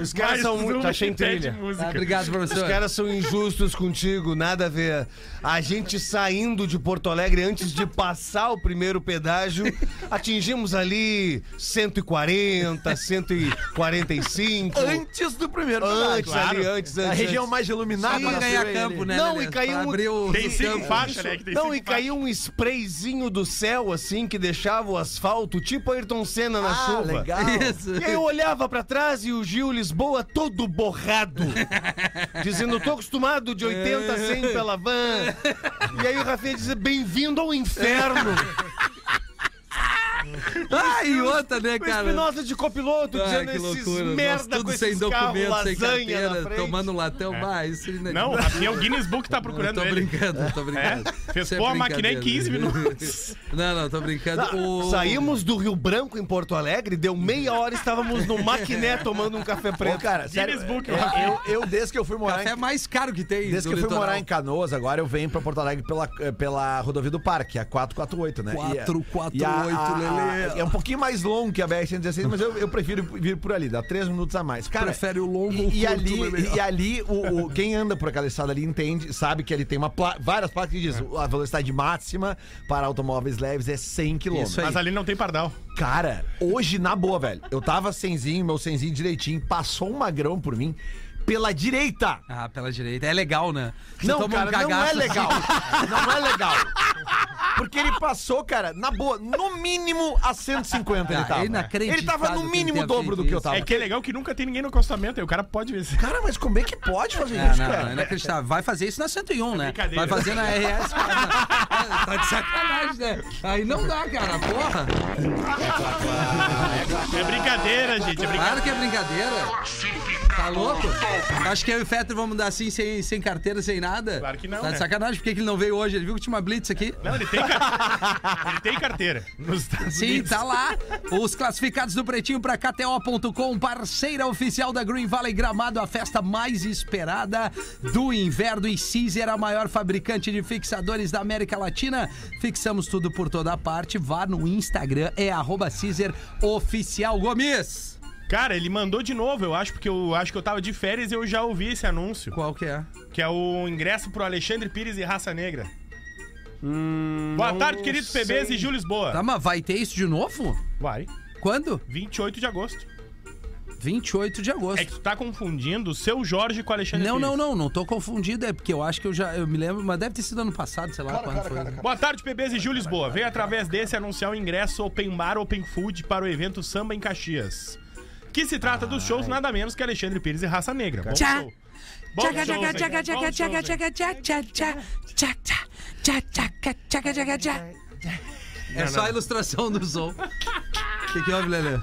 Os caras Mais são muito. uma Tá sem trilha. música. Ah, obrigado, Os professor. caras são injustos contigo, nada a ver. A gente saindo de Porto Alegre antes de passar o primeiro pedágio, atingimos ali 140, 145. Antes do primeiro Antes pedágio. ali, antes, antes. A região mais iluminada da ganhar campo, ali. né? Não, Lelê? e caiu Pra um- abrir o Tem cinco faixas, né? Que tem Não, cinco e caiu um sprayzinho do céu, assim, que deixava o asfalto, tipo Ayrton Senna na Ah, chuva. legal. Isso. E aí eu olhava pra trás e o Gil Lisboa todo borrado. dizendo, tô acostumado de 80 a 100 pela van. E aí o Rafinha dizia, bem-vindo ao inferno. Ah, e outra, né, O cara? Espinosa de copiloto, Ah, dizendo que esses loucura. Nós merda tudo com sem esses documento, sem lasanha na carteira, tomando latão. Ah, isso ainda- Não, o Rafinha, o Guinness Book tá procurando tô ele. brincando, tô brincando. É? Fez é pô a máquina em brincadeira. 15 minutos. Não, não, tô brincando. O- Saímos do Rio Branco em Porto Alegre, deu meia hora estávamos no maquiné tomando um café Ô, preto. cara, sério, Guinness Book, eu, eu, eu, desde que eu fui morar café em mais caro que tem. Desde que eu fui litoral. morar em Canoas, agora eu venho pra Porto Alegre pela, eh, pela rodovia do Parque, a 448, né? E a- 448, e a- a- Lelê. É um pouquinho mais longo que a BR-116, mas eu, eu prefiro vir por ali, dá três minutos a mais. Cara, Prefere o longo ou e, e curto, ali, Lelê? e ali o, o- quem anda por aquela estrada ali entende, sabe que ele tem uma pla- várias placas que diz a velocidade máxima para automóveis leves é 100 km. Isso aí. Mas ali não tem pardal. Cara, hoje, na boa, velho, eu tava senzinho, meu senzinho direitinho, passou um magrão por mim pela direita. Ah, pela direita. É legal, né? Você Não, toma cara, não é cagaço, legal. assim. Não é legal. Porque ele passou, cara, na boa, no mínimo a 150 ele Ah, tava. é inacreditável Ele tava no ele mínimo o dobro do que eu tava. É que é legal que nunca tem ninguém no acostamento, aí o cara pode ver. Cara, mas como é que pode fazer É, isso, não, cara? não, é inacreditável. Vai fazer isso na 101, né? brincadeira. Vai fazer na RS. cara. É, tá de sacanagem, né? Aí não dá, cara. Porra. É brincadeira, gente. É brincadeira. Claro que é brincadeira. Tá louco? Acho que eu e o Fetter vamos dar assim, sem, sem carteira, sem nada. Claro que não, Tá de né? sacanagem, por que que ele não veio hoje? Ele viu que tinha uma blitz aqui. Não, ele tem, car... ele tem carteira. Nos Estados Sim, Unidos. tá lá. Os classificados do Pretinho pra KTO.com, parceira oficial da Green Valley Gramado, a festa mais esperada do inverno. E Caesar, a maior fabricante de fixadores da América Latina. Fixamos tudo por toda parte. Vá no Instagram, é arroba Caesar Oficial Gomes. Cara, ele mandou de novo, eu acho, porque eu acho que eu tava de férias e eu já ouvi esse anúncio. Qual que é? Que é o ingresso pro Alexandre Pires e Raça Negra. Hum, Boa tarde, queridos PBs e Gil Lisboa. Tá, mas vai ter isso de novo? Vai. Quando? 28 de agosto. 28 de agosto. É que tu tá confundindo o seu Jorge com o Alexandre Não, Pires. não, não, não tô confundido, é porque eu acho que eu já, eu me lembro, mas deve ter sido ano passado, sei lá quando foi. Boa tarde, PBs e Gil Lisboa. Venho através desse anunciar o ingresso Open Bar Open Food para o evento Samba em Caxias. Que se trata dos shows nada menos que Alexandre Pires e Raça Negra. Bom Tchá. show. Bom Tchaca, tchaca, tchaca, Bom tchaca, tchaca, tchaca, tchaca, tchaca, tchaca, tchaca, tchaca, tchaca, tchaca, tchaca. É só a ilustração do som. O que, que houve, Lelê?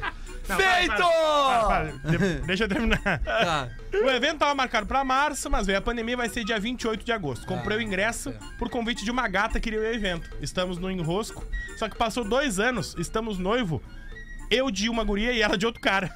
Para, para, para, para. De- Deixa eu terminar. Tá. O evento tava marcado pra março, mas veio a pandemia vai ser dia 28 de agosto. Comprei o ingresso por convite de uma gata que queria o evento. Estamos no enrosco, só que passou dois anos, estamos noivo. Eu de uma guria e ela de outro cara.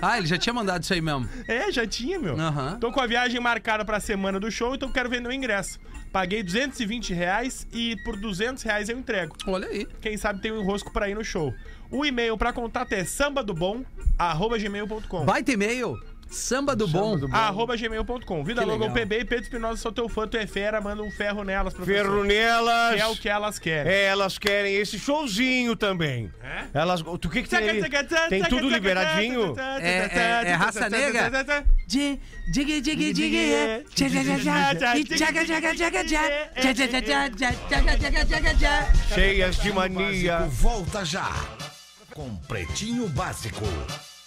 Ah, ele já tinha mandado isso aí mesmo. É, já tinha, meu. Aham. Tô com a viagem marcada pra semana do show, então quero vender o ingresso. Paguei 220 reais e por 200 reais eu entrego. Olha aí. Quem sabe tem um enrosco pra ir no show. O e-mail pra contato é sambadobom.gmail.com Baita e-mail. Samba do bom. arroba gmail.com. Vida Que Logo legal. PB e Pedro Espinosa, sou teu fã, tu é fera, manda um ferro nelas, professor. Ferro nelas. Que é o que elas querem. É, elas querem esse showzinho também. É? Elas, o que que tem ali? Tem tudo liberadinho? É- é- é raça negra? Dig, dig, dig, dig, é. Tchaca, tchaca, tchaca, e tchaca, tchaca, tchaca, tchaca. Tchaca, tchaca, tchaca, tchaca, tchaca, tchaca, tchaca. Cheias de mania. Volta já com Pretinho Básico.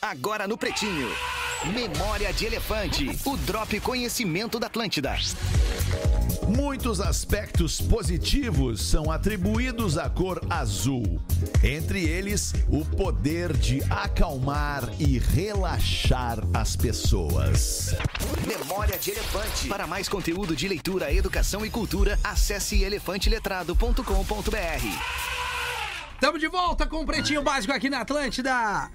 Agora no Pretinho. Memória de Elefante. O Drop Conhecimento da Atlântida. Muitos aspectos positivos são atribuídos à cor azul. Entre eles, o poder de acalmar e relaxar as pessoas. Memória de Elefante. Para mais conteúdo de leitura, educação e cultura, acesse elefanteletrado.com.br. Tamo de volta com o Pretinho Básico aqui na Atlântida.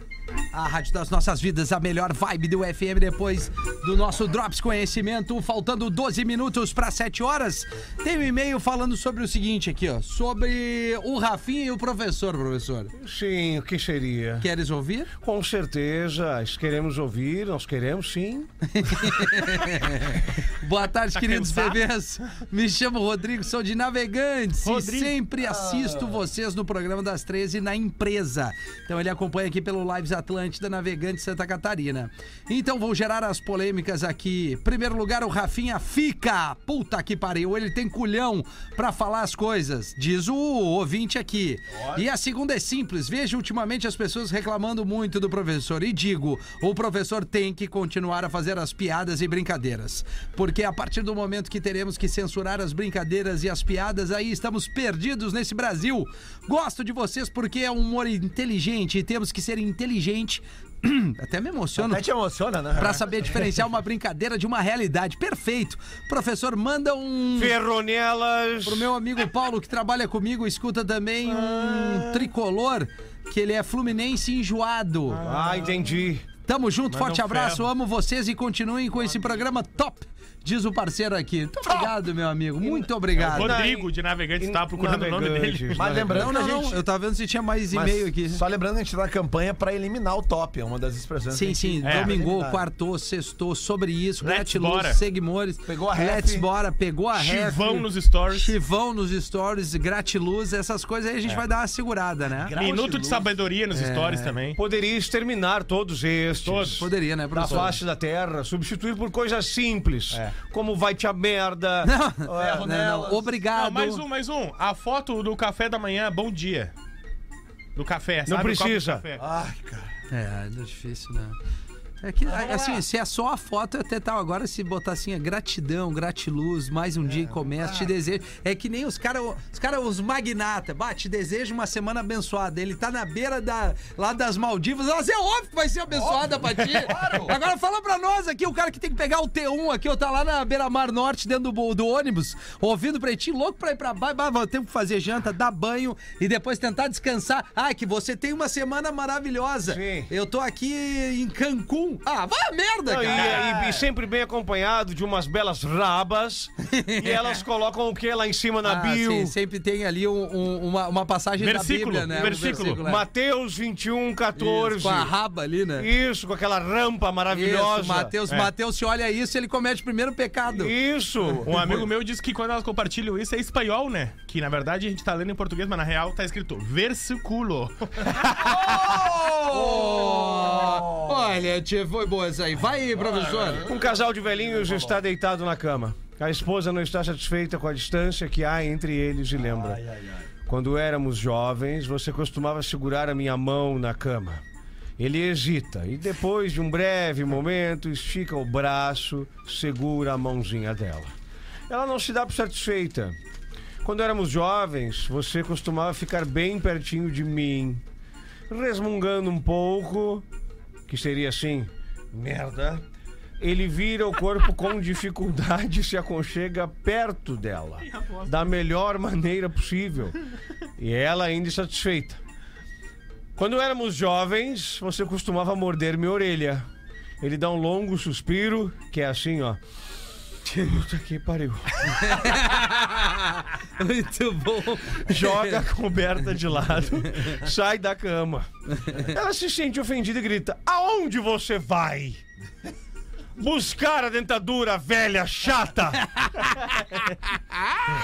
A rádio das nossas vidas, a melhor vibe do FM depois do nosso Drops Conhecimento, faltando 12 minutos para 7 horas. Tem um e-mail falando sobre o seguinte aqui, ó, sobre o Rafinha e o professor, professor. Sim, o que seria? Queres ouvir? Com certeza, queremos ouvir, nós queremos sim. Boa tarde, Tá queridos cansado? bebês. Me chamo Rodrigo, sou de Navegantes Rodrigo. e sempre assisto vocês no programa das 13 na empresa. Então ele acompanha aqui pelo Lives Atlântida Navegantes Santa Catarina. Então vou gerar as polêmicas aqui. Primeiro lugar, o Rafinha fica. Puta que pariu, ele tem culhão pra falar as coisas, diz o ouvinte aqui. E a segunda é simples. Vejo ultimamente as pessoas reclamando muito do professor e digo, o professor tem que continuar a fazer as piadas e brincadeiras. Porque a partir do momento que teremos que censurar as brincadeiras e as piadas, aí estamos perdidos nesse Brasil. Gosto de vocês porque é um humor inteligente e temos que ser inteligente. Até me emociono. Até te emociona, né? Pra saber diferenciar uma brincadeira de uma realidade. Perfeito. Professor, manda um. Ferronelas. Pro meu amigo Paulo, que trabalha comigo, escuta também um tricolor, que ele é fluminense enjoado. Ah, entendi. Tamo junto, Manda forte um abraço, ferro. amo vocês e continuem com esse programa top, diz o parceiro aqui. Muito obrigado, meu amigo, muito obrigado. Rodrigo de Navegantes estava procurando o nome dele. Mas lembrando Não, gente... eu tava vendo se tinha mais e-mail aqui. Só lembrando que a gente tá na campanha pra eliminar o top, é uma das expressões. Sim, sim, É. domingo, Eliminar. quartou, sextou, sobre isso, Let's gratiluz, bora. seguimores. Pegou a ref. Let's bora, pegou a ref. Chivão nos stories. Chivão nos stories, gratiluz, essas coisas aí a gente É. vai dar uma segurada, né? Minuto de sabedoria nos stories também. Poderia exterminar todos estes. Todos. Poderia, né, Da professor? face da terra, substituir por coisas simples, É. como vai-te a merda. Não, não, Obrigado. Não, mais um, mais um. A foto do café da manhã, bom dia. Do café, Não sabe? O copo de precisa. café. Ai, cara. É, é difícil, né? É que, assim, se é só a foto, até tal. Agora, se botar assim, a gratidão, gratiluz, mais um dia e começa, te desejo. É que nem os caras, os, cara, os magnata. Bah, te desejo uma semana abençoada. Ele tá na beira da, lá das Maldivas. Mas é óbvio que vai ser abençoada pra ti. Agora fala pra nós aqui, o cara que tem que pegar o T1 aqui, ou tá lá na beira-mar norte, dentro do, do ônibus, ouvindo pretinho, louco pra ir pra baixo. Bah, ter que fazer janta, dar banho e depois tentar descansar. Ah, que você tem uma semana maravilhosa. Sim. Eu tô aqui em Cancún. Ah, vai a merda, Não, e, cara. e- e sempre bem acompanhado de umas belas rabas. e elas colocam o que lá em cima na Ah, bio? sim, sempre tem ali um- um- uma, uma passagem Versículo, da Bíblia, né? Um versículo. é. Mateus 21, 14. Isso, com a raba ali, né? Isso, com aquela rampa maravilhosa. Isso, Mateus, É. Mateus, se olha isso, ele comete o primeiro pecado. Isso. Um amigo meu disse que quando elas compartilham isso é espanhol, né? Que na verdade a gente tá lendo em português, mas na real tá escrito versículo. Oh! Olha, tia, foi boa essa aí. Vai aí, professor. Um casal de velhinhos está deitado na cama. A esposa não está satisfeita com a distância que há entre eles e lembra. Quando éramos jovens, você costumava segurar a minha mão na cama. Ele hesita e depois de um breve momento estica o braço, segura a mãozinha dela. Ela não se dá por satisfeita. Quando éramos jovens, você costumava ficar bem pertinho de mim, resmungando um pouco, que seria assim, merda. Ele vira o corpo com dificuldade e se aconchega perto dela, da melhor maneira possível. E ela ainda insatisfeita. Quando éramos jovens, você costumava morder minha orelha. Ele dá um longo suspiro, que é assim, ó. Puta que pariu. Muito bom. Joga a coberta de lado, sai da cama. Ela se sente ofendida e grita: Aonde você vai? Buscar a dentadura, velha chata!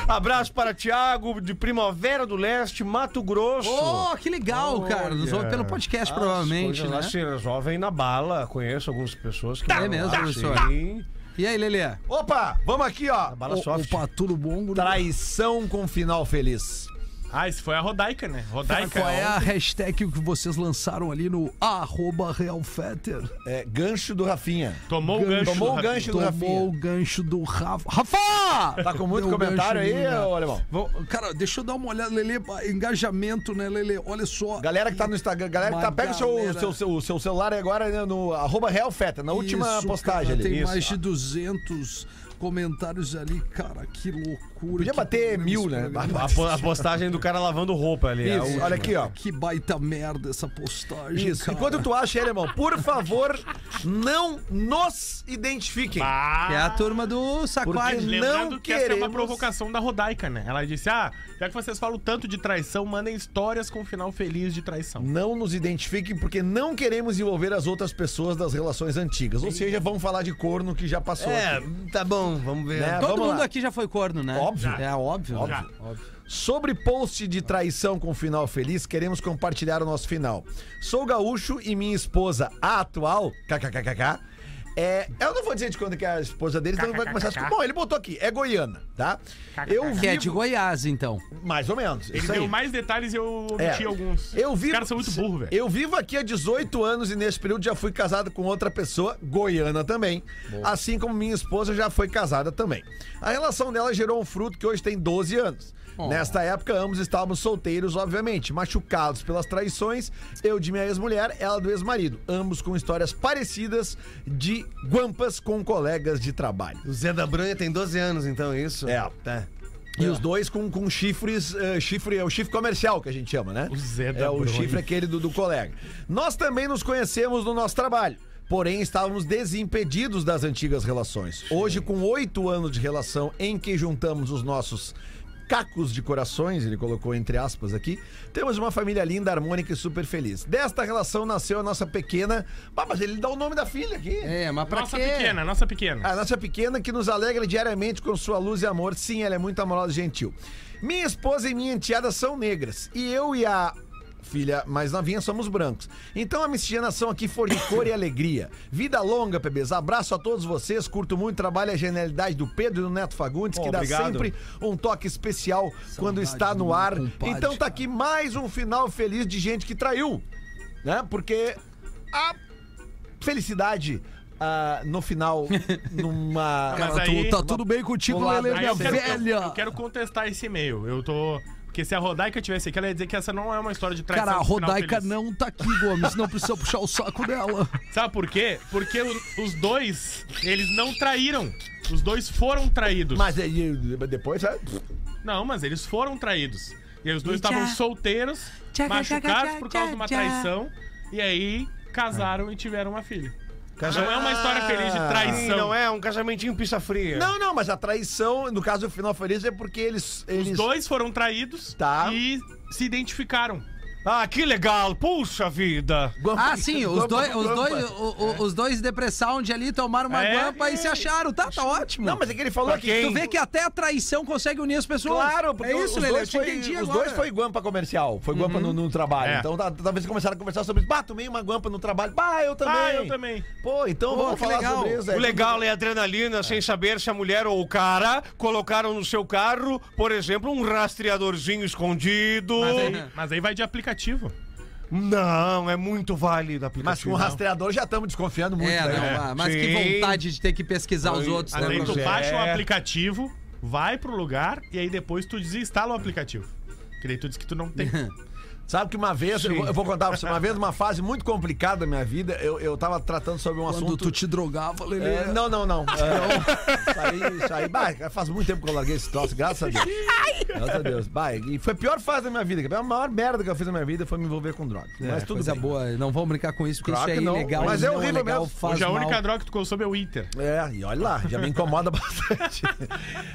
Abraço para Tiago, de Primavera do Leste, Mato Grosso. Oh, que legal, cara. Nos ouve pelo podcast, provavelmente, As né? coisas lá se resolvem na bala. Conheço algumas pessoas que. É mesmo, professor? E aí, Lelê? Opa, vamos aqui, ó. Bala soft. Opa, tudo bom, guri? Traição com final feliz. Ah, esse foi a Rodaica, né? Rodaica. Qual é a hashtag que vocês lançaram ali no arroba realfetter? É, gancho do Rafinha. Tomou o gancho. Tomou o do gancho do Tomou Rafinha. o gancho do Rafa. Rafa! Tá com muito Deu comentário aí, ô alemão? Cara, deixa eu dar uma olhada, Lele. Engajamento, né, Lele? Olha só. Galera que tá no Instagram, galera que tá. Uma Pega o seu, galera. seu, seu, seu celular aí agora né, no arroba realfeta, na última Isso, postagem cara, ali. Tem Isso. mais de 200. comentários ali, cara, que loucura. Podia que bater problema mil, né? A, a postagem do cara lavando roupa ali. é Isso, última. olha aqui, ó. Que baita merda essa postagem. Isso. cara. Enquanto tu acha, aí, irmão, por favor, não nos identifiquem. Que é a turma do Lembrando não que essa é uma queremos- provocação da Rodaica, né? Ela disse: Ah, já que vocês falam tanto de traição, mandem histórias com final feliz de traição. Não nos identifiquem porque não queremos envolver as outras pessoas das relações antigas. Ou seja, vamos falar de corno que já passou. É, aqui. tá bom, vamos ver. Né? Todo Vamos mundo lá. aqui já foi corno, né? Óbvio. É óbvio. Já. Sobre post de traição com final feliz, queremos compartilhar o nosso final. Sou gaúcho e minha esposa, a atual, kkkk, é. Eu não vou dizer de quando que é a esposa dele, então vai começar a. Bom, ele botou aqui, é goiana, tá? Eu Que é de vivo. Goiás, então. Mais ou menos. Ele deu mais detalhes e eu omiti É. alguns. Eu vivo, Os caras são muito burros, velho. Eu vivo aqui há 18 anos e nesse período já fui casado com outra pessoa, goiana também. Assim como minha esposa já foi casada também. A relação dela gerou um fruto que hoje tem 12 anos. Nesta época, ambos estávamos solteiros, obviamente, machucados pelas traições, eu de minha ex-mulher, ela do ex-marido, ambos com histórias parecidas de guampas com colegas de trabalho. O Zé da Branha tem 12 anos, então, é isso? É. Tá. E os dois com, com chifres, eh, chifre, é o chifre comercial que a gente chama, né? O Zé da É o Bronha. chifre aquele do, do colega. Nós também nos conhecemos no nosso trabalho. Porém, estávamos desimpedidos das antigas relações. Hoje, com oito anos de relação em que juntamos os nossos cacos de corações, ele colocou entre aspas aqui, temos uma família linda, harmônica e super feliz. Desta relação nasceu a nossa pequena. Ah, mas ele dá o nome da filha aqui. É, mas pra Nossa quê? pequena, nossa pequena. A nossa pequena que nos alegra diariamente com sua luz e amor. Sim, ela é muito amorosa e gentil. Minha esposa e minha enteada são negras. E eu e a filha mais novinha somos brancos. Então a miscigenação aqui foi de cor e alegria. Vida longa, bebês. Abraço a todos vocês. Curto muito o trabalho e a genialidade do Pedro e do Neto Fagundes, que dá obrigado. sempre um toque especial quando está no ar. compadre, Então tá aqui mais um final feliz de gente que traiu. Né? Porque a felicidade ah, no final, numa. Mas Cara, tu- aí- tá tudo bem contigo, Aí minha eu quero, eu- velha. eu quero contestar esse e-mail. Eu tô. Porque se a Rodaica tivesse aqui, ela ia dizer que essa não é uma história de traição. Cara, a Rodaica não tá aqui, Gomes. Não precisa puxar o saco dela. Sabe por quê? Porque o- os dois, eles não traíram. Os dois foram traídos. Mas aí, depois. é, Não, mas eles foram traídos. E aí os dois estavam solteiros, Tchá, tchá, machucados tchá, por causa de uma traição. E aí casaram e tiveram uma filha. Casa- Não é uma história feliz de Ah, Sim, traição. não é um casamentinho pizza fria. Não, não, mas a traição, no caso do final feliz, é porque eles. eles Os dois foram traídos Tá. e se identificaram. Ah, que legal. Puxa vida. Guampa- Ah, sim, os guampa dois, os dois, o- o- os dois depressão de ali tomaram uma É? guampa e se acharam. Tá, tá ótimo. Não, mas é que ele falou aqui. quem? Tu vê que até a traição consegue unir as pessoas. Claro, porque é isso, os, Lelê, dois foi, entendi os agora. dois foi guampa comercial, foi guampa no, no trabalho. É. Então tá- talvez começaram a conversar sobre isso. Bah, tomei uma guampa no trabalho. Bah, eu também. Ah, eu também. Pô, então Pô, vamos que falar legal. sobre isso. O legal é a adrenalina, sem saber se a mulher ou o cara colocaram no seu carro, por exemplo, um rastreadorzinho escondido. Mas aí, mas aí vai de aplicativo. Não, é muito válido a Mas com aplicativo. o rastreador já estamos desconfiando muito. É, né? não, ah, mas que Sim. vontade de ter que pesquisar os outros, né? aí tu é. baixa o aplicativo, vai pro lugar e aí depois tu desinstala o aplicativo. Que daí tu diz que tu não tem. Sabe que uma vez, eu vou, eu vou contar pra você, uma vez, uma fase muito complicada da minha vida, eu, eu tava tratando sobre um Quando assunto. tu te drogava, Lelê. É, não, não, não. É, isso aí, isso aí. Bah, faz muito tempo que eu larguei esse troço, graças a Deus. Graças a Deus. Bah, e foi a pior fase da minha vida. que A maior merda que eu fiz na minha vida foi me envolver com drogas. Mas tudo Coisa bem. boa, não vamos brincar com isso, porque Claro isso é não, ilegal. mas é não horrível legal, mesmo. Hoje a mal. única droga que tu consome é o Inter. É, e olha lá, já me incomoda bastante.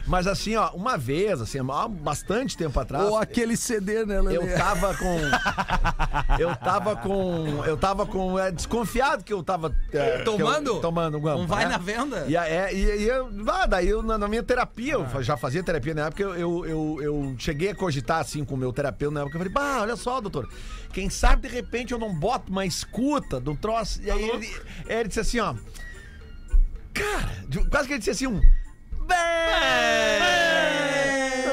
Mas assim, ó, uma vez, assim, há bastante tempo atrás. Ou aquele CD, né, Lelê? Eu tava com. Eu tava com. Eu tava com. É, desconfiado que eu tava. é, que eu- Tomando? tomando guampa. Não vai né? na venda? E, é, e, e eu, ah, daí eu, na, na minha terapia, eu fa- já fazia terapia na época, eu, eu, eu, eu cheguei a cogitar assim com o meu terapeuta na época. Eu falei, bah, olha só, doutor, quem sabe de repente eu não boto uma escuta do troço. E aí ele, ele disse assim, ó. Cara, quase que ele disse assim um. "Bem,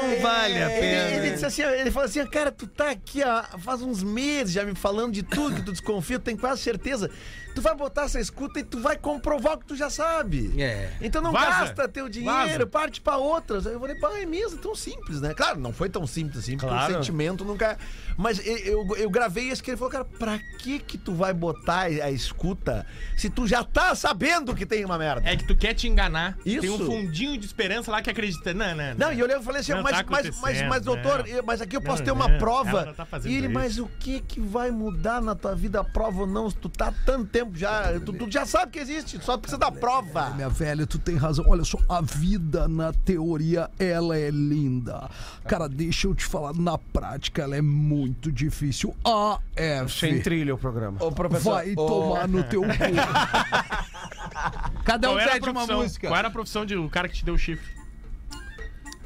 Não vale a Ele, pena. ele disse assim, ele falou assim, cara, tu tá aqui ó, faz uns meses já me falando de tudo que tu desconfia, tu tem quase certeza. Tu vai botar essa escuta e tu vai comprovar o que tu já sabe. É. Então não Vaza. gasta teu dinheiro, Vaza. parte pra outras. Aí eu falei, pá, é mesmo, tão simples, né? Claro, não foi tão simples assim, porque Claro. o sentimento nunca... Mas eu, eu, eu gravei esse que ele falou, cara, pra que que tu vai botar a escuta se tu já tá sabendo que tem uma merda? É que tu quer te enganar. Isso. Tem um fundinho de esperança lá que acredita. Não, não, Não, e eu olhei e falei assim, Não mas, tá mas, mas, acontecendo, mas, doutor, não. eu- mas aqui eu posso Não, ter uma não, prova. ela não tá fazendo e ele, isso. mas o que que vai mudar na tua vida a prova ou não? Se tu tá tanto tempo já, tu, tu já sabe que existe, só precisa da prova. Minha velha, tu tem razão. Olha só, a vida na teoria, ela é linda. Cara, deixa eu te falar, na prática, ela é muito difícil. A Sem F. trilha o programa. Ô, professor, Vai ô, tomar no teu cu. Cada um pede uma música. Qual era a profissão de o cara que te deu o chifre?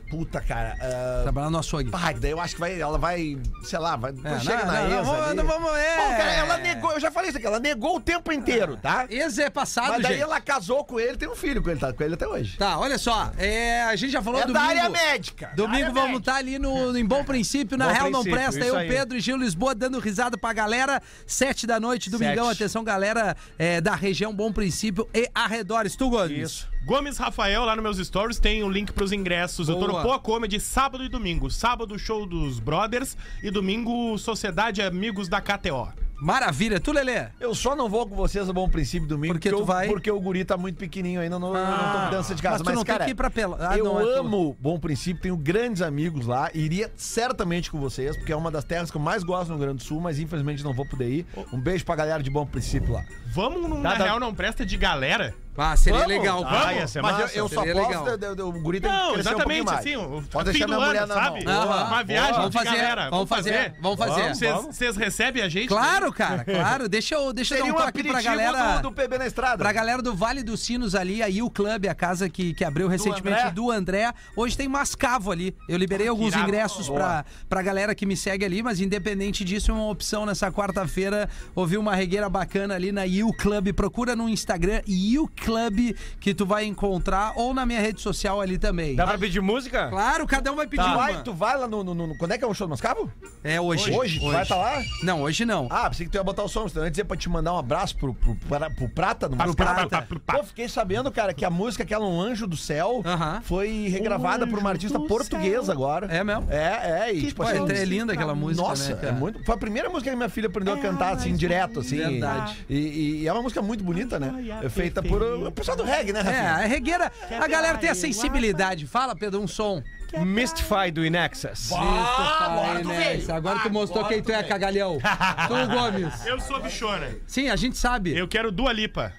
Puta, cara. ah, Trabalhar no açougue. pá, daí eu acho que vai, ela vai, sei lá, vai, É, chega não, na não, ex não, vamos- ali. não vamos- é. Bom, cara, ela negou, eu já falei isso aqui, ela negou o tempo inteiro, tá? Esse é passado, Mas daí gente. ela casou com ele, tem um filho com ele, tá com ele até hoje. Tá, olha só. É, a gente já falou É domingo. da área médica. Domingo vamos estar ali no, em Bom Princípio, na Bom Real Não Presta. Eu, aí. Pedro e Gil Lisboa dando risada pra galera. Sete da noite, domingão. Sete. Atenção, galera é, da região Bom Princípio e arredores. Tu, Gomes? Isso. Gomes Rafael, lá nos meus stories, tem o link pros ingressos. Eu tô Boa. no Poa Comedy sábado e domingo. Sábado, show dos Brothers. E domingo, Sociedade Amigos da KTO. Maravilha. Tu, Lelê? Eu só não vou com vocês a bom princípio domingo. Por que porque tu eu- vai? Porque o guri tá muito pequenininho ainda, não, eu não tô mudança de casa. mas tu Mas, não tem cara, que ir pra Pela- Ah, eu não, é tu. amo Bom Princípio, tenho grandes amigos lá. Iria certamente com vocês, porque é uma das terras que eu mais gosto no Rio Grande do Sul, mas infelizmente não vou poder ir. Um beijo pra galera de Bom Princípio lá. Vamos num Dá, Na dá. Real Não Presta de galera? Ah, seria Vamos? legal. Ah, Vamos. ia ser mas massa. eu, eu só seria posso, legal. eu- eu- o guri tem que Não, um pouquinho exatamente mais. assim. O Pode deixar minha mulher ano, na sabe? mão. Aham. Uma viagem Vamos de fazer, galera. vamos fazer, vamos fazer. Vocês- recebem a gente? Claro, cara, claro. Deixa eu, deixa eu dar um um toque pra galera. do, do PB na estrada. Pra galera do Vale dos Sinos ali, aí o clube, a casa que, que abriu recentemente André? do André. Hoje tem mascavo ali. Eu liberei alguns irado. ingressos pra, pra galera que me segue ali, mas independente disso, é uma opção nessa quarta-feira ouvir uma regueira bacana ali na You Club. Procura no Instagram You Club que tu vai encontrar ou na minha rede social ali também. Dá pra pedir música? Claro, cada um vai pedir Tu uma. vai, tu vai lá no, no- no- Quando é que é o show do Mascavo? É hoje. Hoje? Tu vai estar lá? Não, hoje não. Ah, pensei que tu ia botar o som. Então, eu ia dizer pra te mandar um abraço pro, pro, pra- pro Prata no Mascavo. Prata. Pô, fiquei sabendo, cara, que a música aquela Um Anjo do Céu Aham. foi regravada por uma artista portuguesa agora. É mesmo? É, é. E, tipo, Pô, assim, é linda aquela música, Nossa, né, cara? é muito. Foi a primeira música que minha filha aprendeu a cantar assim, direto, assim. Verdade. E, e- e é uma música muito bonita, né? É feita por o pessoal do reggae, né, É, Rafinha? a regueira, a galera tem a sensibilidade. Fala, Pedro, um som. Mystify do Inexus. agora, tu agora tu mostrou quem tu é, cagalhão. tu, Gomes. Eu sou bichona. Sim, a gente sabe. Eu quero Dua Lipa.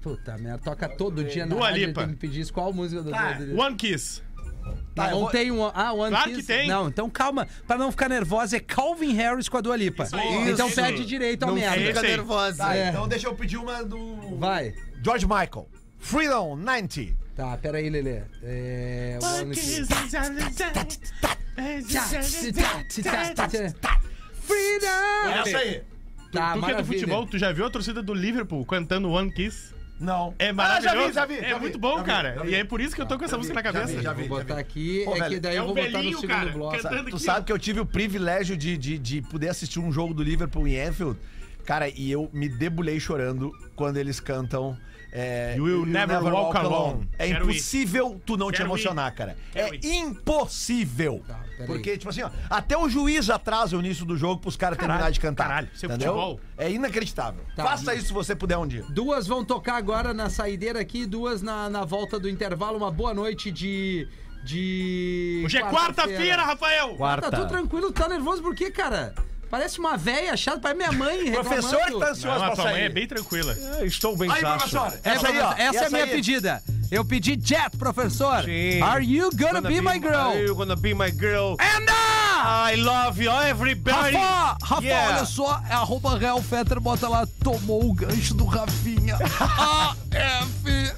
Puta merda, toca todo dia na Dua rádio. Lipa. Tem que me pedir isso. Qual música do Dua Lipa? One Kiss. Tá, eu não vou- tem um. Ah, One Claro Kiss? que tem. Não, então calma. Pra não ficar nervosa, é Calvin Harris com a Dua Lipa. aí. Então Isso. pede direito ao Não merda. fica nervosa. Tá, É. então deixa eu pedir uma do. Vai. George Michael. Freedom 90. Tá, pera aí, Lelê. É. One Kiss. Freedom! Essa aí. Tá, tu que é do futebol, tu já viu a torcida do Liverpool cantando One Kiss? Não. É Ah, maravilhoso. já vi, já vi. É já vi, muito bom, já vi, cara. já vi. E é por isso que eu tô com essa música na cabeça. vi, já vi. Vou botar aqui. Pô, é que velho, daí É eu um vou botar no segundo cara, bloco. Tu aqui, sabe que eu tive o privilégio de, de, de poder assistir um jogo do Liverpool em Anfield. Cara, e eu me debulhei chorando quando eles cantam. É, You Will Never Walk Alone. É Quero impossível tu não te Quero emocionar, cara. Quero é ir. impossível. Tá. Porque, tipo assim, ó, até o juiz atrasa o início do jogo pros caras terminarem de cantar. caralho, é entendeu? futebol. É inacreditável. Tá. Faça isso se você puder um dia. Duas vão tocar agora na saideira aqui, duas na, na volta do intervalo. Uma boa noite de. de. Hoje é quarta-feira, Rafael! Tá tudo tranquilo, tá nervoso por quê, cara? Parece uma véia chata, parece minha mãe. Professor que tá ansioso Não, a pra tua mãe é sair. bem tranquila. Ah, Estou bem Aí, professor. Essa, Essa aí, ó. essa é a essa minha aí. pedida. Eu pedi Jet, professor. Sim. Are you gonna, be, my girl? Are you gonna be my girl? And I love you, everybody. Rafa, Rafa, Yeah. olha só, é arroba Real Fetter, bota lá, tomou o gancho do Rafinha. A F